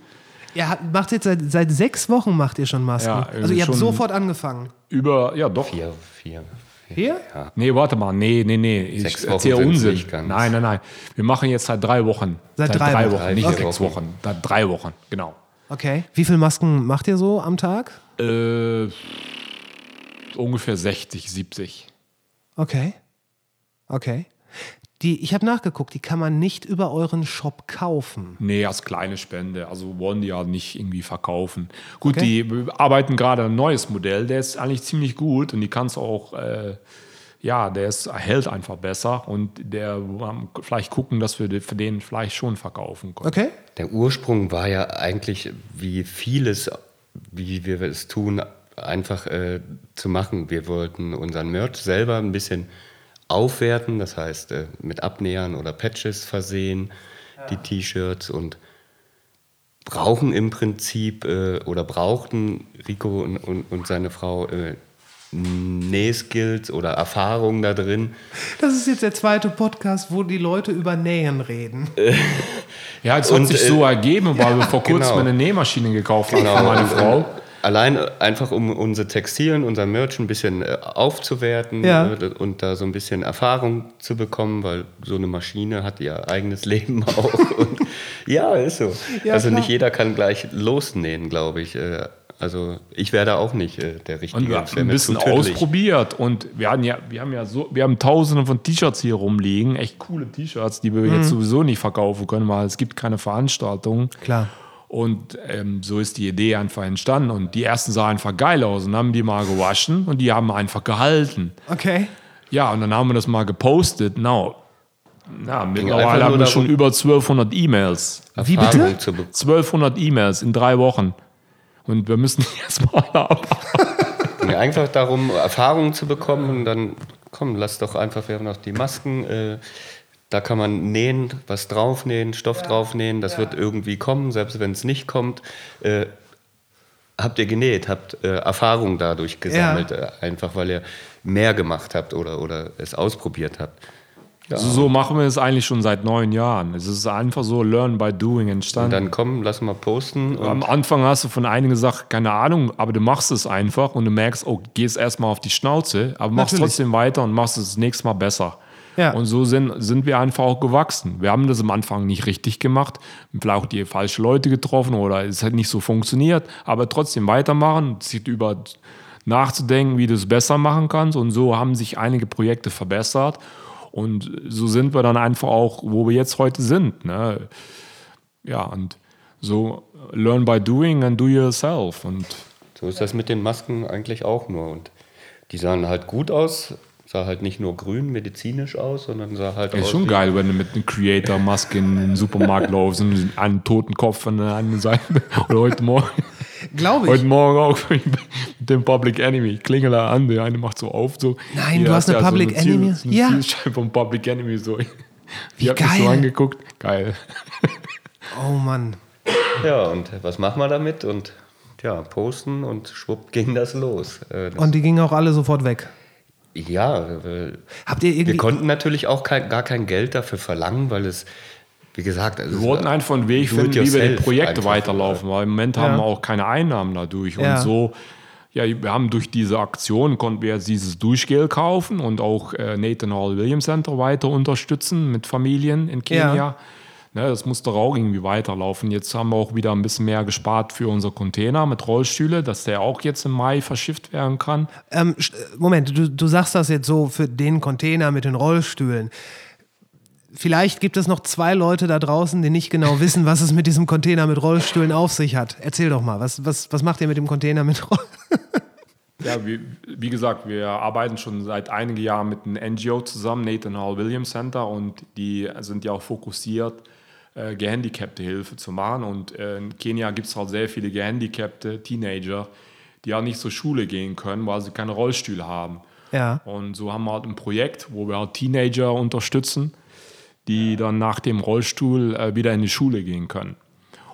Ihr macht jetzt seit, seit sechs Wochen macht ihr schon Masken. Ja, also ihr habt sofort angefangen. Über, ja doch. Vier, vier. Hier? Ja. Nee, warte mal, nee, nee, nee. Ich Sechs Wochen erzähle Unsinn. Nein, nein, nein. Wir machen jetzt seit drei Wochen. Seit drei Wochen. Wochen, nicht Okay. sechs Wochen. Seit drei Wochen, genau. Okay. Wie viele Masken macht ihr so am Tag? Äh, ungefähr 60, 70. Okay. Okay. Die, ich habe nachgeguckt, die kann man nicht über euren Shop kaufen. Nee, als kleine Spende. Also wollen die ja nicht irgendwie verkaufen. Gut, Okay. die arbeiten gerade ein neues Modell, der ist eigentlich ziemlich gut und die kannst auch, äh, ja, der ist, hält einfach besser und der ähm, vielleicht gucken, dass wir für den vielleicht schon verkaufen können. Okay. Der Ursprung war ja eigentlich, wie vieles, wie wir es tun, einfach äh, zu machen. Wir wollten unseren Merch selber ein bisschen aufwerten, das heißt äh, mit Abnähern oder Patches versehen, die T-Shirts und brauchen im Prinzip äh, oder brauchten Rico und, und, und seine Frau äh, Nähskills oder Erfahrungen da drin. Das ist jetzt der zweite Podcast, wo die Leute über Nähen reden. Ja, es Und, hat sich äh, so ergeben, weil wir vor kurzem genau. eine Nähmaschine gekauft haben Genau. für meine Frau. Allein einfach, um unsere Textilien, unser Merch ein bisschen äh, aufzuwerten Ja. und da so ein bisschen Erfahrung zu bekommen, weil so eine Maschine hat ihr eigenes Leben auch. und, ja, ist so. Ja, also klar. nicht jeder kann gleich losnähen, glaube ich. Äh, Also ich wäre da auch nicht äh, der Richtige. Und wir haben ein bisschen ausprobiert und wir hatten ja, wir haben ja so, wir haben tausende von T-Shirts hier rumliegen, echt coole T-Shirts, die wir Mhm. jetzt sowieso nicht verkaufen können, weil es gibt keine Veranstaltungen. Klar. Und ähm, so ist die Idee einfach entstanden. Und die ersten sahen einfach geil aus und haben die mal gewaschen und die haben einfach gehalten. Okay. Ja, und dann haben wir das mal gepostet. Now, na, einfach mittlerweile haben wir schon über 1200 E-Mails. Wie bitte? Zu be 1200 E-Mails in drei Wochen. Und wir müssen die jetzt mal ab. Mir einfach darum, Erfahrungen zu bekommen und dann, komm, lass doch einfach, wir haben noch die Masken, äh, da kann man nähen, was draufnähen, Stoff draufnähen, das wird irgendwie kommen, selbst wenn es nicht kommt. Äh, habt ihr genäht, habt äh, Erfahrung dadurch gesammelt, äh, einfach weil ihr mehr gemacht habt oder, oder es ausprobiert habt. Also so machen wir es eigentlich schon seit neun Jahren. Es ist einfach so Learn by Doing Und entstanden. dann komm, lass mal posten. Und Am Anfang hast du von einigen gesagt, keine Ahnung, aber du machst es einfach und du merkst, oh, gehst erstmal auf die Schnauze, aber machst Natürlich. trotzdem weiter und machst es das nächste Mal besser. Ja. Und so sind, sind wir einfach auch gewachsen. Wir haben das am Anfang nicht richtig gemacht, vielleicht auch die falschen Leute getroffen oder es hat nicht so funktioniert, aber trotzdem weitermachen, sich über nachzudenken, wie du es besser machen kannst. Und so haben sich einige Projekte verbessert. Und so sind wir dann einfach auch, wo wir jetzt heute sind. Ne? Ja, und so learn by doing and do yourself. Und so So ist das mit den Masken eigentlich auch nur. Und die sahen halt gut aus, sah halt nicht nur grün medizinisch aus, sondern sah halt Ist aus. schon geil, wenn du mit einer Creator-Maske in den Supermarkt laufst und einen toten Kopf an der einen Seite. Oder heute Morgen. Glaube ich. Heute Morgen auch mit dem Public Enemy. Ich klingel da an, der eine macht so auf. So. Nein, Hier du hast eine ja Public so Ziel- Enemy? So eine Ja. Vom Public Enemy. So. Wie Ich hab mich so geil. angeguckt. Geil. Oh Mann. Ja, und was machen wir damit? Und ja, posten und schwupp ging das los. Äh, das, Und die gingen auch alle sofort weg. Ja, äh, Habt ihr wir irgendwie. konnten natürlich auch kein, gar kein Geld dafür verlangen, weil es, wie gesagt, also Wir es wollten einfach einen Weg finden, wie wir die Projekte einfach. weiterlaufen, weil im Moment haben Ja. wir auch keine Einnahmen dadurch. Ja. Und so, ja, wir haben durch diese Aktion konnten wir jetzt dieses Duschgel kaufen und auch äh, Nathan Hall Williams Center weiter unterstützen mit Familien in Kenia. Ja. Ne, das muss doch auch irgendwie weiterlaufen. Jetzt haben wir auch wieder ein bisschen mehr gespart für unser Container mit Rollstühle, dass der auch jetzt im Mai verschifft werden kann. Ähm, sch- Moment, du, du sagst das jetzt so für den Container mit den Rollstühlen. Vielleicht gibt es noch zwei Leute da draußen, die nicht genau wissen, was es mit diesem Container mit Rollstühlen auf sich hat. Erzähl doch mal, was, was, was macht ihr mit dem Container mit Rollstühlen? Ja, wie, wie gesagt, wir arbeiten schon seit einigen Jahren mit einem NGO zusammen, Nathan Hall Williams Center, und die sind ja auch fokussiert, äh, gehandicapte Hilfe zu machen. Und äh, in Kenia gibt es halt sehr viele gehandicapte Teenager, die ja nicht zur Schule gehen können, weil sie keine Rollstühle haben. Ja. Und so haben wir halt ein Projekt, wo wir halt Teenager unterstützen, die dann nach dem Rollstuhl äh, wieder in die Schule gehen können.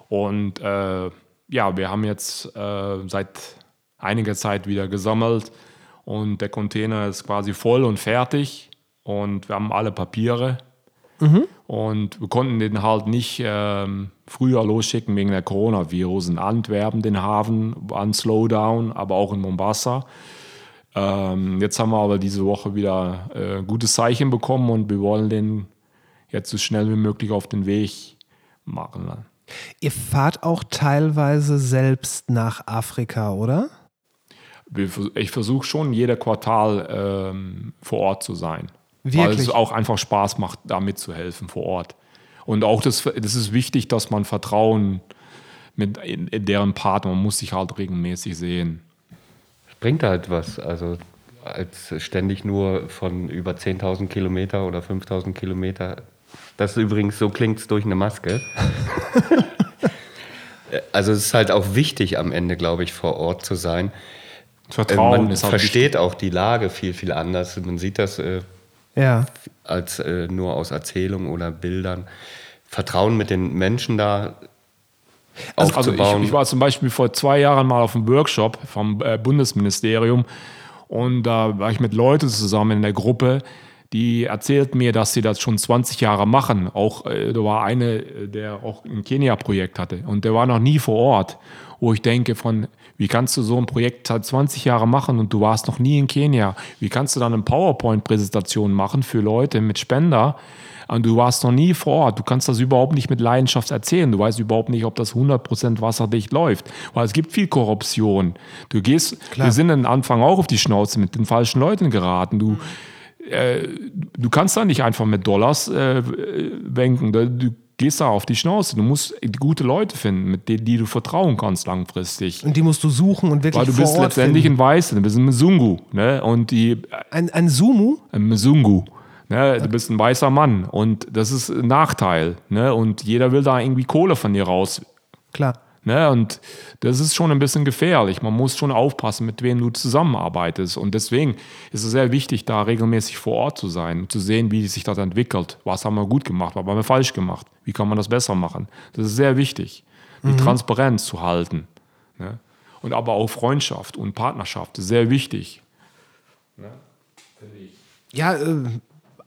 Und äh, ja, wir haben jetzt äh, seit einiger Zeit wieder gesammelt und der Container ist quasi voll und fertig und wir haben alle Papiere. Und wir konnten den halt nicht ähm, früher losschicken wegen der Coronavirus. In Antwerpen, den Hafen, ein Slowdown, aber auch in Mombasa. Ähm, jetzt haben wir aber diese Woche wieder äh, ein gutes Zeichen bekommen und wir wollen den jetzt so schnell wie möglich auf den Weg machen. ne? Ihr fahrt auch teilweise selbst nach Afrika, oder? Ich versuche schon, jeder Quartal ähm, vor Ort zu sein. Weil Wirklich? es auch einfach Spaß macht, da mitzuhelfen vor Ort. Und auch das, das ist wichtig, dass man Vertrauen mit in, in deren Partner, man muss sich halt regelmäßig sehen. bringt halt was. Also als ständig nur von über 10.000 Kilometer oder 5.000 Kilometer. Das ist übrigens, so klingt es durch eine Maske. also es ist halt auch wichtig am Ende, glaube ich, vor Ort zu sein. Äh, Vertrauen Man ist halt versteht auch die Lage viel, viel anders. Man sieht das äh, Ja. als äh, nur aus Erzählungen oder Bildern. Vertrauen mit den Menschen da Also aufzubauen. ich, ich war zum Beispiel vor zwei Jahren mal auf einem Workshop vom äh, Bundesministerium und da war ich mit Leuten zusammen in der Gruppe, die erzählten mir, dass sie das schon 20 Jahre machen. Auch äh, da war eine, äh, der auch ein Kenia-Projekt hatte und der war noch nie vor Ort, wo ich denke von, wie kannst du so ein Projekt seit 20 Jahre machen und du warst noch nie in Kenia? Wie kannst du dann eine PowerPoint-Präsentation machen für Leute mit Spender? Und du warst noch nie vor Ort. Du kannst das überhaupt nicht mit Leidenschaft erzählen. Du weißt überhaupt nicht, ob das 100% wasserdicht läuft. Weil es gibt viel Korruption. Du gehst, wir sind am Anfang auch auf die Schnauze mit den falschen Leuten geraten. Du, äh, du kannst da nicht einfach mit Dollars äh, wenken. Du du gehst da auf die Schnauze. Du musst gute Leute finden, mit denen die du vertrauen kannst langfristig. Und die musst du suchen und wirklich Weil du vor bist Ort letztendlich finden. ein Weißer, du bist ein Mzungu. Ne? Und die Ein, ein Sumu? ein Mzungu. Ne, du bist ein weißer Mann und das ist ein Nachteil. Ne? Und jeder will da irgendwie Kohle von dir raus. Klar. Ne? Und das ist schon ein bisschen gefährlich. Man muss schon aufpassen, mit wem du zusammenarbeitest. Und deswegen ist es sehr wichtig, da regelmäßig vor Ort zu sein, zu sehen, wie sich das entwickelt. Was haben wir gut gemacht, was haben wir falsch gemacht? Wie kann man das besser machen? Das ist sehr wichtig, die Transparenz zu halten. Ne? Und aber auch Freundschaft und Partnerschaft ist sehr wichtig. Ja, äh,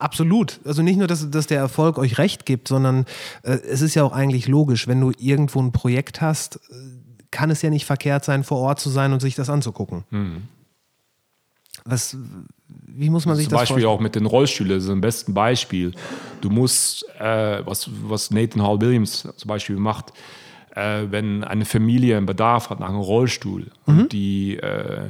absolut. Also nicht nur, dass, dass der Erfolg euch recht gibt, sondern äh, es ist ja auch eigentlich logisch, wenn du irgendwo ein Projekt hast, äh, kann es ja nicht verkehrt sein, vor Ort zu sein und sich das anzugucken. Was, wie muss man sich Zum das Beispiel vorstellen? auch mit den Rollstühlen, das ist ein bestes Beispiel. Du musst, äh, was, was Nathan Hall Williams zum Beispiel macht, äh, wenn eine Familie einen Bedarf hat nach einem Rollstuhl Mhm. und die, äh,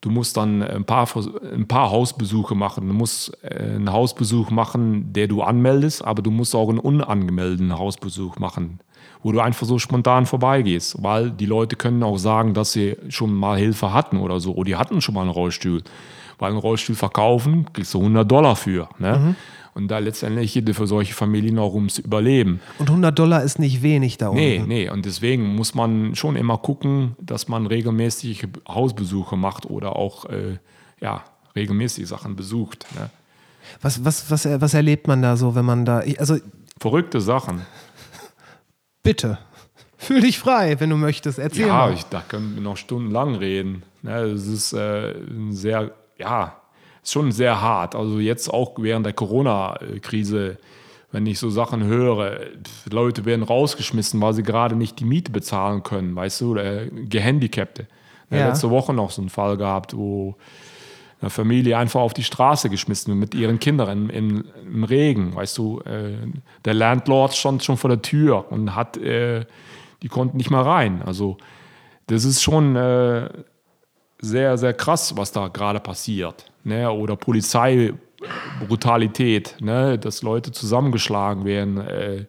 du musst dann ein paar, ein paar Hausbesuche machen. Du musst äh, einen Hausbesuch machen, der du anmeldest, aber du musst auch einen unangemeldeten Hausbesuch machen, wo du einfach so spontan vorbeigehst, weil die Leute können auch sagen, dass sie schon mal Hilfe hatten oder so, oder die hatten schon mal einen Rollstuhl. Weil einen Rollstuhl verkaufen, kriegst du 100 Dollar für. Ne? Mhm. Und da letztendlich für solche Familien auch ums Überleben. Und 100 Dollar ist nicht wenig da unten. Nee, nee. Und deswegen muss man schon immer gucken, dass man regelmäßig Hausbesuche macht oder auch äh, ja, regelmäßig Sachen besucht. Ne? Was, was, was, was erlebt man da so, wenn man da. Also, Verrückte Sachen. Bitte. Fühl dich frei, wenn du möchtest. Erzähl ja, mal. Ja, da können wir noch stundenlang reden. Ne, es ist äh, ein sehr, ja, ist schon sehr hart. Also jetzt auch während der Corona-Krise, wenn ich so Sachen höre, Leute werden rausgeschmissen, weil sie gerade nicht die Miete bezahlen können, weißt du, oder Gehandicapte. Ja. Letzte Woche noch so einen Fall gehabt, wo eine Familie einfach auf die Straße geschmissen mit ihren Kindern im, im Regen, weißt du. Äh, der Landlord stand schon vor der Tür und hat, äh, die konnten nicht mal rein. Also das ist schon äh, sehr, sehr krass, was da gerade passiert ne? oder Polizeibrutalität, ne? dass Leute zusammengeschlagen werden. Äh,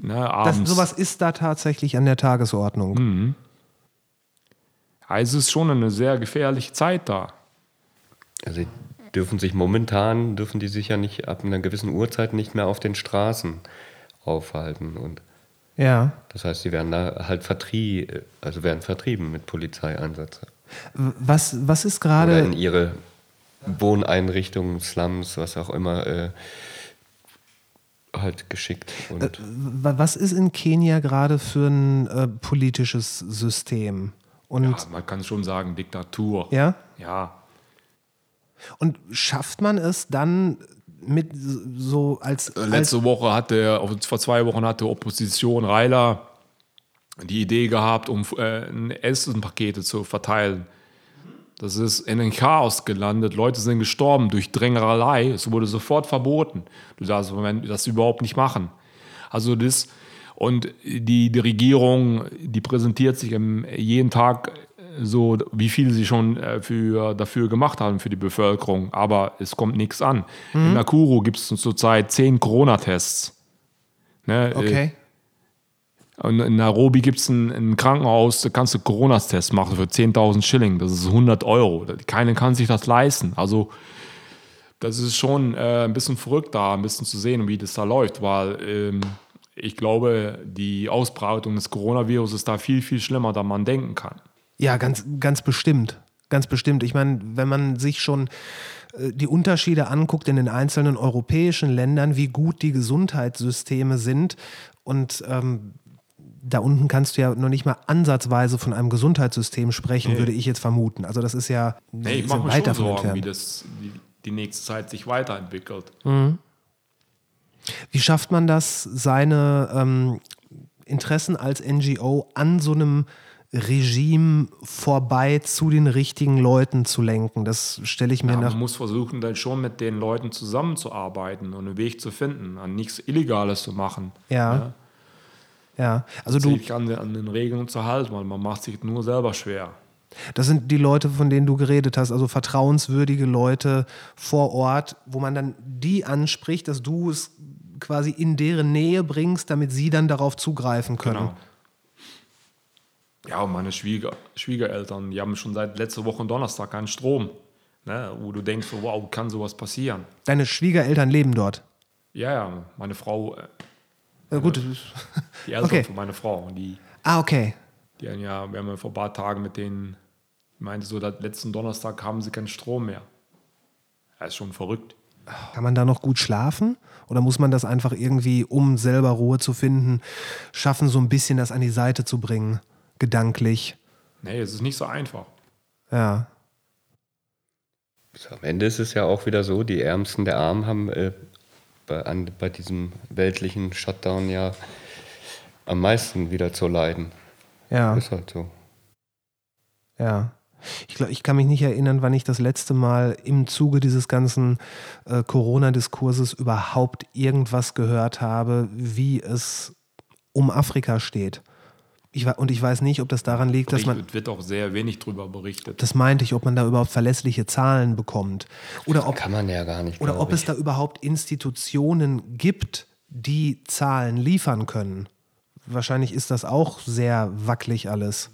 ne? Das, sowas ist da tatsächlich an der Tagesordnung. Mhm. Also es ist schon eine sehr gefährliche Zeit da. Also dürfen sich momentan, dürfen die sich ja nicht ab einer gewissen Uhrzeit nicht mehr auf den Straßen aufhalten. Und ja. Das heißt, sie werden da halt vertrieben, also werden vertrieben mit Polizeieinsatz. Was, was ist gerade. Oder in ihre Wohneinrichtungen, Slums, was auch immer, äh, halt geschickt. Und äh, was ist in Kenia gerade für ein äh, politisches System? Und ja, man kann schon sagen, Diktatur. Ja? Ja. Und schafft man es dann mit so als. Letzte als Woche hatte, vor zwei Wochen hatte Opposition Reiler die Idee gehabt, um äh, Essenpakete zu verteilen. Das ist in ein Chaos gelandet. Leute sind gestorben durch Drängerei. Es wurde sofort verboten. Du darfst das überhaupt nicht machen. Also das und die, die Regierung, die präsentiert sich jeden Tag so, wie viel sie schon äh, für, dafür gemacht haben für die Bevölkerung. Aber es kommt nichts an. Mhm. In Nakuru gibt es zurzeit zehn Corona-Tests. Ne? Okay. In Nairobi gibt es ein, ein, Krankenhaus, da kannst du Corona-Test machen für 10.000 Schilling. Das ist 100 Euro. Keiner kann sich das leisten. Also, das ist schon äh, ein bisschen verrückt da, ein bisschen zu sehen, wie das da läuft, weil ähm, ich glaube, die Ausbreitung des Coronavirus ist da viel, viel schlimmer, da man denken kann. Ja, ganz, ganz bestimmt. Ganz bestimmt. Ich meine, wenn man sich schon äh, die Unterschiede anguckt in den einzelnen europäischen Ländern, wie gut die Gesundheitssysteme sind und ähm, da unten kannst du ja noch nicht mal ansatzweise von einem Gesundheitssystem sprechen, nee. würde ich jetzt vermuten. Also das ist ja nee, ich mache mir schon Sorgen, entfernt. wie das die, die, nächste Zeit sich weiterentwickelt. Mhm. Wie schafft man das, seine ähm, Interessen als NGO an so einem Regime vorbei zu den richtigen Leuten zu lenken. Das stelle ich mir ja, nach. Man muss versuchen, dann schon mit den Leuten zusammenzuarbeiten und einen Weg zu finden, an nichts Illegales zu machen. Ja. ja. Ja, also du. Sich an, an den Regeln zu halten, weil man macht sich nur selber schwer. Das sind die Leute, von denen du geredet hast, also vertrauenswürdige Leute vor Ort, wo man dann die anspricht, dass du es quasi in deren Nähe bringst, damit sie dann darauf zugreifen können. Genau. Ja, und meine Schwieger, Schwiegereltern, die haben schon seit letzter Woche Donnerstag keinen Strom. Ne, wo du denkst, wow, kann sowas passieren? Deine Schwiegereltern leben dort? Ja, ja, meine Frau äh, ja, gut. Die Eltern okay. von meiner Frau. Die, ah, okay. Die haben ja, wir haben ja vor ein paar Tagen mit denen, meinte so, letzten Donnerstag haben sie keinen Strom mehr. Das ist schon verrückt. Kann man da noch gut schlafen? Oder muss man das einfach irgendwie, um selber Ruhe zu finden, schaffen, so ein bisschen das an die Seite zu bringen, gedanklich? Nee, es ist nicht so einfach. Ja. Am Ende ist es ja auch wieder so, die Ärmsten der Armen haben äh, bei, an, bei diesem weltlichen Shutdown ja am meisten wieder zu leiden. Ja. Ist halt so. Ja. Ich, glaub, ich kann mich nicht erinnern, wann ich das letzte Mal im Zuge dieses ganzen äh, Corona-Diskurses überhaupt irgendwas gehört habe, wie es um Afrika steht. Ich, und ich weiß nicht, ob das daran liegt, dass man. Es wird auch sehr wenig drüber berichtet. Das meinte ich, ob man da überhaupt verlässliche Zahlen bekommt. Oder ob, Kann man ja gar nicht. oder ob es ich. da überhaupt Institutionen gibt, die Zahlen liefern können. Wahrscheinlich ist das auch sehr wackelig alles.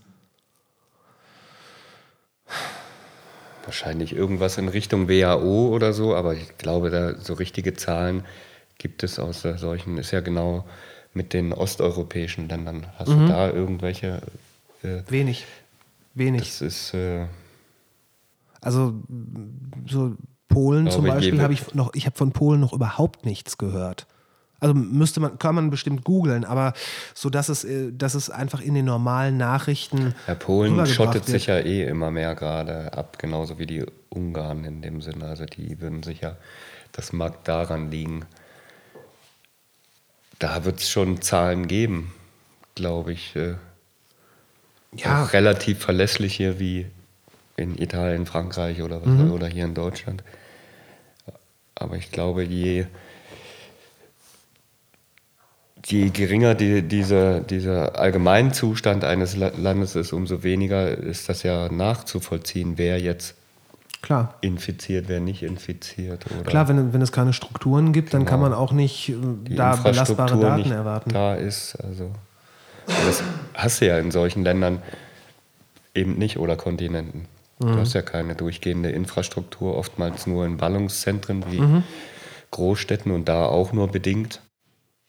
Wahrscheinlich irgendwas in Richtung WHO oder so, aber ich glaube, da so richtige Zahlen gibt es aus solchen, ist ja genau mit den osteuropäischen Ländern. Hast Mhm. du da irgendwelche? Äh, Wenig. Wenig. das ist. Äh, Also so Polen zum Beispiel habe ich noch, ich habe von Polen noch überhaupt nichts gehört. Also müsste man, kann man bestimmt googeln, aber so dass es, äh, dass es einfach in den normalen Nachrichten. Herr Polen schottet wird. sich ja eh immer mehr gerade ab, genauso wie die Ungarn in dem Sinne. Also die würden sich ja, das mag daran liegen. Da wird es schon Zahlen geben, glaube ich. Äh, Ja, relativ verlässliche wie in Italien, Frankreich oder, was, Mhm. oder hier in Deutschland. Aber ich glaube, je, je geringer die, dieser, dieser Allgemeinzustand eines La- Landes ist, umso weniger ist das ja nachzuvollziehen, wer jetzt klar. infiziert, wer nicht infiziert. Oder Klar, wenn, wenn es keine Strukturen gibt, dann kann Genau. man auch nicht äh, die da belastbare Daten erwarten. da ist. Also das hast du ja in solchen Ländern eben nicht oder Kontinenten. Mhm. Du hast ja keine durchgehende Infrastruktur, oftmals nur in Ballungszentren wie Mhm. Großstädten und da auch nur bedingt.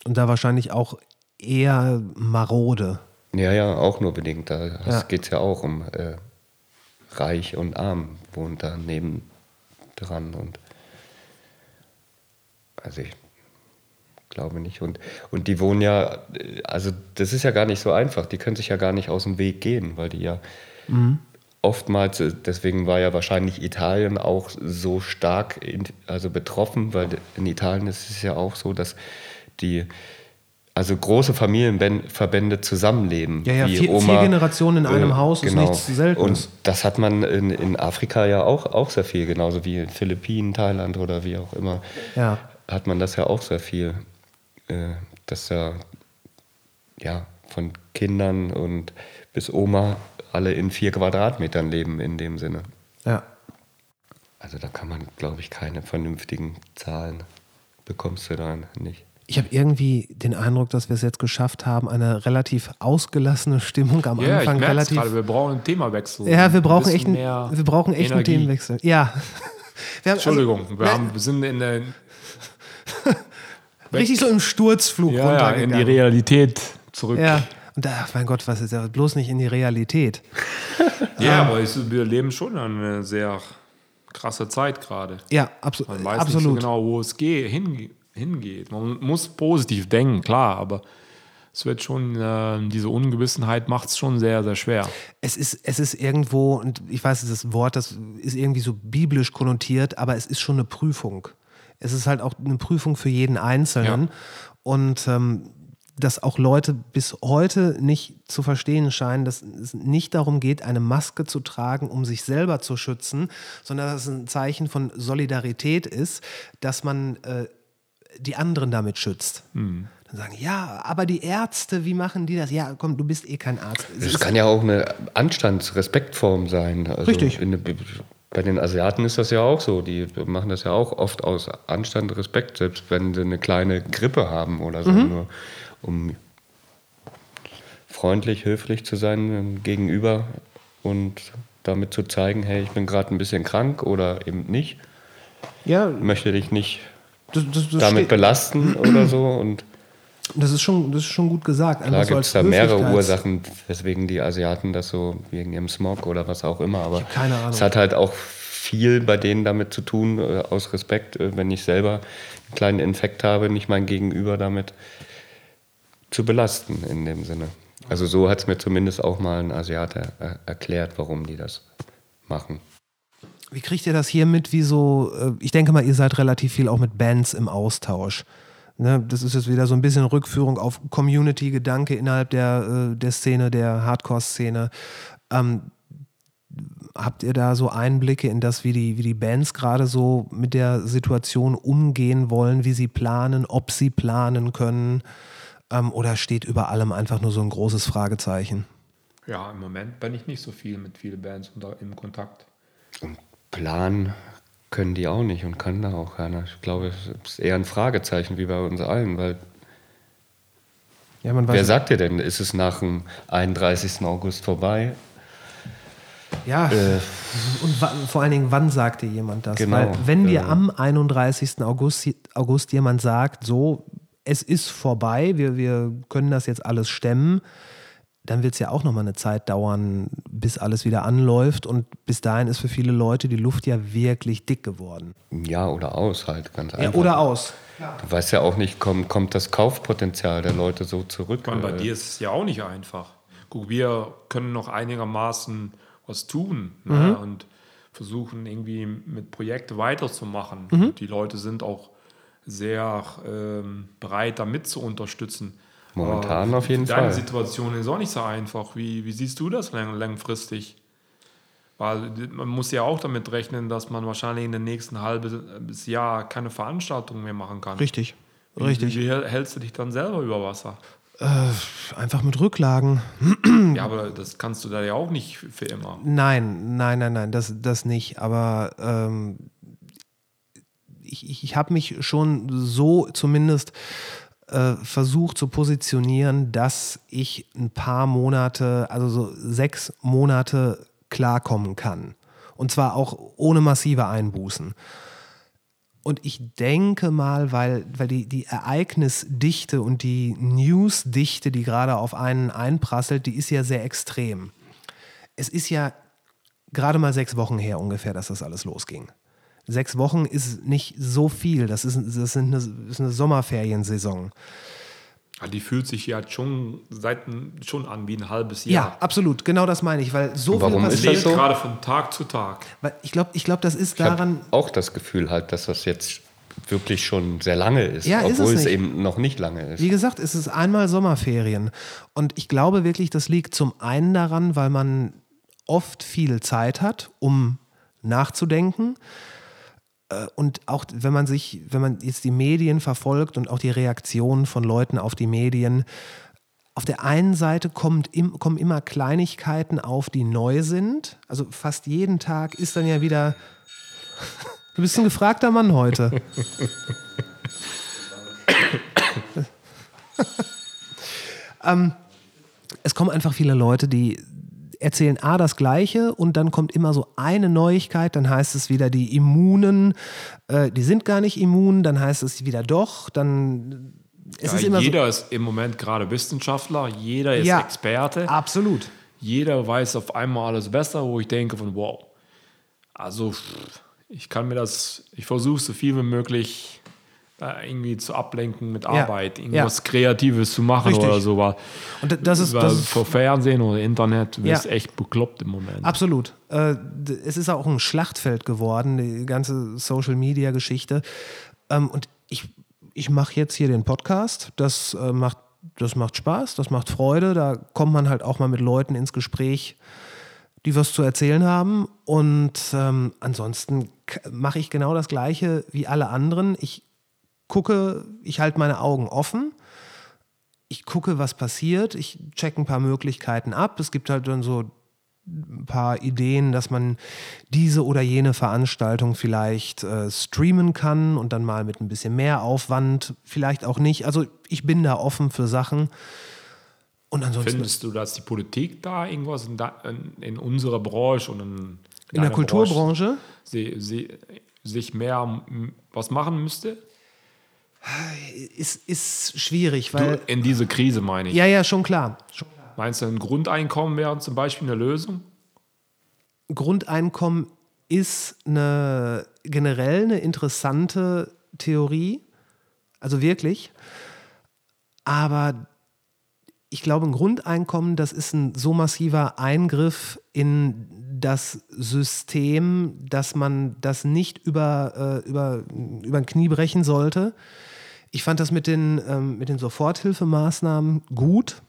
Und da wahrscheinlich auch eher marode. Ja, ja, auch nur bedingt. Da Ja. geht es ja auch um äh, Reich und Arm, wohnt da neben dran. Und also ich glaube nicht. Und, und die wohnen ja, also das ist ja gar nicht so einfach. Die können sich ja gar nicht aus dem Weg gehen, weil die ja oftmals, äh, deswegen war ja wahrscheinlich Italien auch so stark in, also betroffen, weil in Italien ist es ja auch so, dass die also große Familienverbände zusammenleben. Ja, ja, vier- vier Oma, Generationen in einem äh, Haus ist genau. nichts Seltenes. Und das hat man in, in Afrika ja auch, auch sehr viel, genauso wie in Philippinen, Thailand oder wie auch immer. Ja. Hat man das ja auch sehr viel, äh, dass ja, ja von Kindern und bis Oma alle in vier Quadratmetern leben in dem Sinne. Ja. Also da kann man, glaube ich, keine vernünftigen Zahlen bekommst du dann nicht. Ich habe irgendwie den Eindruck, dass wir es jetzt geschafft haben, eine relativ ausgelassene Stimmung am ich Anfang merke relativ. gerade, wir brauchen einen Themawechsel. Ja, wir Ein brauchen bisschen echt einen, mehr wir brauchen echt einen. Themenwechsel. Ja. Wir haben, Entschuldigung, wir, ne- haben, wir sind in der, richtig so im Sturzflug ja, ja, in runtergegangen. die Realität zurück. Ja. Und da, mein Gott, was ist ja bloß nicht in die Realität. Ja, aber es, wir leben schon eine sehr krasse Zeit gerade. Ja, abso Man weiß absolut. nicht so genau, wo es geht, hinge hingeht. Man muss positiv denken, klar, aber es wird schon, äh, diese Ungewissenheit macht es schon sehr, sehr schwer. Es ist, es ist irgendwo, und ich weiß, das Wort, das ist irgendwie so biblisch konnotiert, aber es ist schon eine Prüfung. Es ist halt auch eine Prüfung für jeden Einzelnen. Ja. Und ähm, dass auch Leute bis heute nicht zu verstehen scheinen, dass es nicht darum geht, eine Maske zu tragen, um sich selber zu schützen, sondern dass es ein Zeichen von Solidarität ist, dass man äh, die anderen damit schützt. Hm. Dann sagen, ja, aber die Ärzte, wie machen die das? Ja, komm, du bist eh kein Arzt. Es Das kann ja auch eine Anstands-Respektform sein. Also Richtig. in bei den Asiaten ist das ja auch so. Die machen das ja auch oft aus Anstand, Respekt, selbst wenn sie eine kleine Grippe haben oder so, nur um freundlich, höflich zu sein ähm, gegenüber und damit zu zeigen, hey, ich bin gerade ein bisschen krank oder eben nicht, ja, möchte dich nicht das, das, das, damit belasten oder so. Und das, ist schon, das ist schon gut gesagt. Klar gibt es da mehrere Ursachen, weswegen die Asiaten das so wegen ihrem Smog oder was auch immer. Aber keine Ahnung. es hat halt auch viel bei denen damit zu tun, äh, aus Respekt, äh, wenn ich selber einen kleinen Infekt habe, nicht mein Gegenüber damit zu belasten in dem Sinne. Also so hat es mir zumindest auch mal ein Asiate äh, erklärt, warum die das machen. Wie kriegt ihr das hier mit? Wie so, äh, ich denke mal, ihr seid relativ viel auch mit Bands im Austausch. Ne, das ist jetzt wieder so ein bisschen Rückführung auf Community-Gedanke innerhalb der, äh, der Szene, der Hardcore-Szene. Ähm, habt ihr da so Einblicke in das, wie die, wie die Bands gerade so mit der Situation umgehen wollen, wie sie planen, ob sie planen können? Ähm, oder steht über allem einfach nur so ein großes Fragezeichen? Ja, im Moment bin ich nicht so viel mit vielen Bands unter, im Kontakt. Und planen können die auch nicht und kann da auch keiner. Ich glaube, es ist eher ein Fragezeichen wie bei uns allen, weil Ja, wer sagt dir denn, ist es nach dem 31. August vorbei? Ja, Äh, und vor allen Dingen, wann sagt dir jemand das? Genau, Weil wenn dir äh, am 31. August, August jemand sagt, so, es ist vorbei, wir, wir können das jetzt alles stemmen, dann wird es ja auch nochmal eine Zeit dauern, bis alles wieder anläuft. Und bis dahin ist für viele Leute die Luft ja wirklich dick geworden. Ja, oder aus halt, ganz Ja, einfach. oder aus. Du weißt ja auch nicht, kommt, kommt das Kaufpotenzial der Leute so zurück? Meine, bei Äh, dir ist es ja auch nicht einfach. Guck, wir können noch einigermaßen was tun ne? und versuchen irgendwie mit Projekten weiterzumachen. Die Leute sind auch sehr ähm, bereit, damit zu unterstützen. Momentan Aber auf jeden deine Fall. Situation ist auch nicht so einfach. Wie, wie siehst du das lang, langfristig? Weil man muss ja auch damit rechnen, dass man wahrscheinlich in den nächsten halbes Jahr keine Veranstaltungen mehr machen kann. Richtig. Wie- Richtig. Wie, wie hältst du dich dann selber über Wasser? Äh, einfach mit Rücklagen. Ja, aber das kannst du da ja auch nicht für immer. Nein, nein, nein, nein, das, das nicht. Aber ähm, ich, ich, ich habe mich schon so zumindest äh, versucht zu positionieren, dass ich ein paar Monate, also so sechs Monate klarkommen kann. Und zwar auch ohne massive Einbußen. Und ich denke mal, weil, weil die, die Ereignisdichte und die Newsdichte, die gerade auf einen einprasselt, die ist ja sehr extrem. Es ist ja gerade mal sechs Wochen her ungefähr, dass das alles losging. Sechs Wochen ist nicht so viel. Das ist, das sind eine, ist eine Sommerferiensaison. Ja, Die fühlt sich ja schon seit schon an wie ein halbes Ja, Jahr. absolut. Genau das meine ich, weil so Warum viel ist passiert. das Lebt so? gerade von Tag zu Tag. Weil ich glaube, ich glaub, das ist Ich habe daran. auch das Gefühl halt, dass das jetzt wirklich schon sehr lange ist, Ja, ist obwohl es es, nicht. eben noch nicht lange ist. Wie gesagt, es ist einmal Sommerferien. Und ich glaube wirklich, das liegt zum einen daran, weil man oft viel Zeit hat, um nachzudenken. Äh, Und auch wenn man sich, wenn man jetzt die Medien verfolgt und auch die Reaktionen von Leuten auf die Medien, auf der einen Seite kommt im, kommen immer Kleinigkeiten auf, die neu sind. Also fast jeden Tag ist dann ja wieder. Du bist ein gefragter Mann heute. ähm, es kommen einfach viele Leute, die erzählen A das Gleiche und dann kommt immer so eine Neuigkeit, dann heißt es wieder, die Immunen, äh, die sind gar nicht immun, dann heißt es wieder doch, dann es Ja, ist immer jeder ist im Moment gerade Wissenschaftler, jeder ist Ja. Experte, so. Absolut. jeder weiß auf einmal alles besser, wo ich denke von wow. Also ich kann mir das, ich versuche so viel wie möglich irgendwie zu ablenken mit Ja. Arbeit, irgendwas Kreatives zu machen Richtig. oder so. Weil, Und das ist, das ist vor Fernsehen oder Internet wirst Ja. echt bekloppt im Moment. Absolut. Äh, es ist auch ein Schlachtfeld geworden, die ganze Social-Media-Geschichte. Ähm, und ich, ich mache jetzt hier den Podcast. Das, äh, macht, das macht Spaß, das macht Freude. Da kommt man halt auch mal mit Leuten ins Gespräch, die was zu erzählen haben. Und ähm, ansonsten mache ich genau das Gleiche wie alle anderen. Ich gucke, ich halte meine Augen offen ich gucke, was passiert, ich check ein paar Möglichkeiten ab. Es gibt halt dann so ein paar Ideen, dass man diese oder jene Veranstaltung vielleicht äh, streamen kann und dann mal mit ein bisschen mehr Aufwand, vielleicht auch nicht. Also ich bin da offen für Sachen. Und ansonsten Findest du, dass die Politik da irgendwas in, da, in, in unserer Branche und in, in der Kulturbranche, Branche sie, sie, sich mehr was machen müsste? Ist, ist schwierig, Du, weil. in diese Krise meine ich. ja, ja, schon klar. Schon klar. Meinst du, ein Grundeinkommen wäre zum Beispiel eine Lösung? Grundeinkommen ist eine generell eine interessante Theorie, also wirklich. Aber ich glaube, ein Grundeinkommen, das ist ein so massiver Eingriff in das System, dass man das nicht über, äh, über, über ein Knie brechen sollte. Ich fand das mit den, ähm, mit den Soforthilfemaßnahmen gut.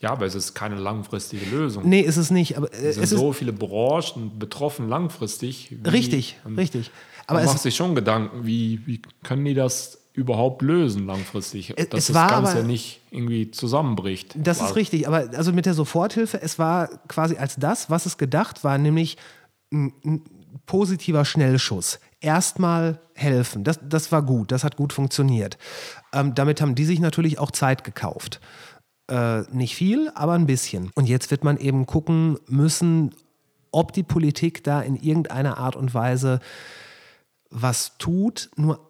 Ja, aber es ist keine langfristige Lösung. Nee, ist es nicht. Aber äh, es sind es ist so viele Branchen betroffen langfristig. wie- richtig, und richtig. Aber man es macht sich schon Gedanken, wie, wie können die das überhaupt lösen langfristig. Es- dass es das Ganze aber- nicht irgendwie zusammenbricht. Das War- ist richtig, aber also mit der Soforthilfe, es war quasi als das, was es gedacht war, nämlich ein, ein positiver Schnellschuss. Erstmal helfen, das, das war gut, das hat gut funktioniert. Ähm, damit haben die sich natürlich auch Zeit gekauft. Äh, nicht viel, aber ein bisschen. Und jetzt wird man eben gucken müssen, ob die Politik da in irgendeiner Art und Weise was tut. Nur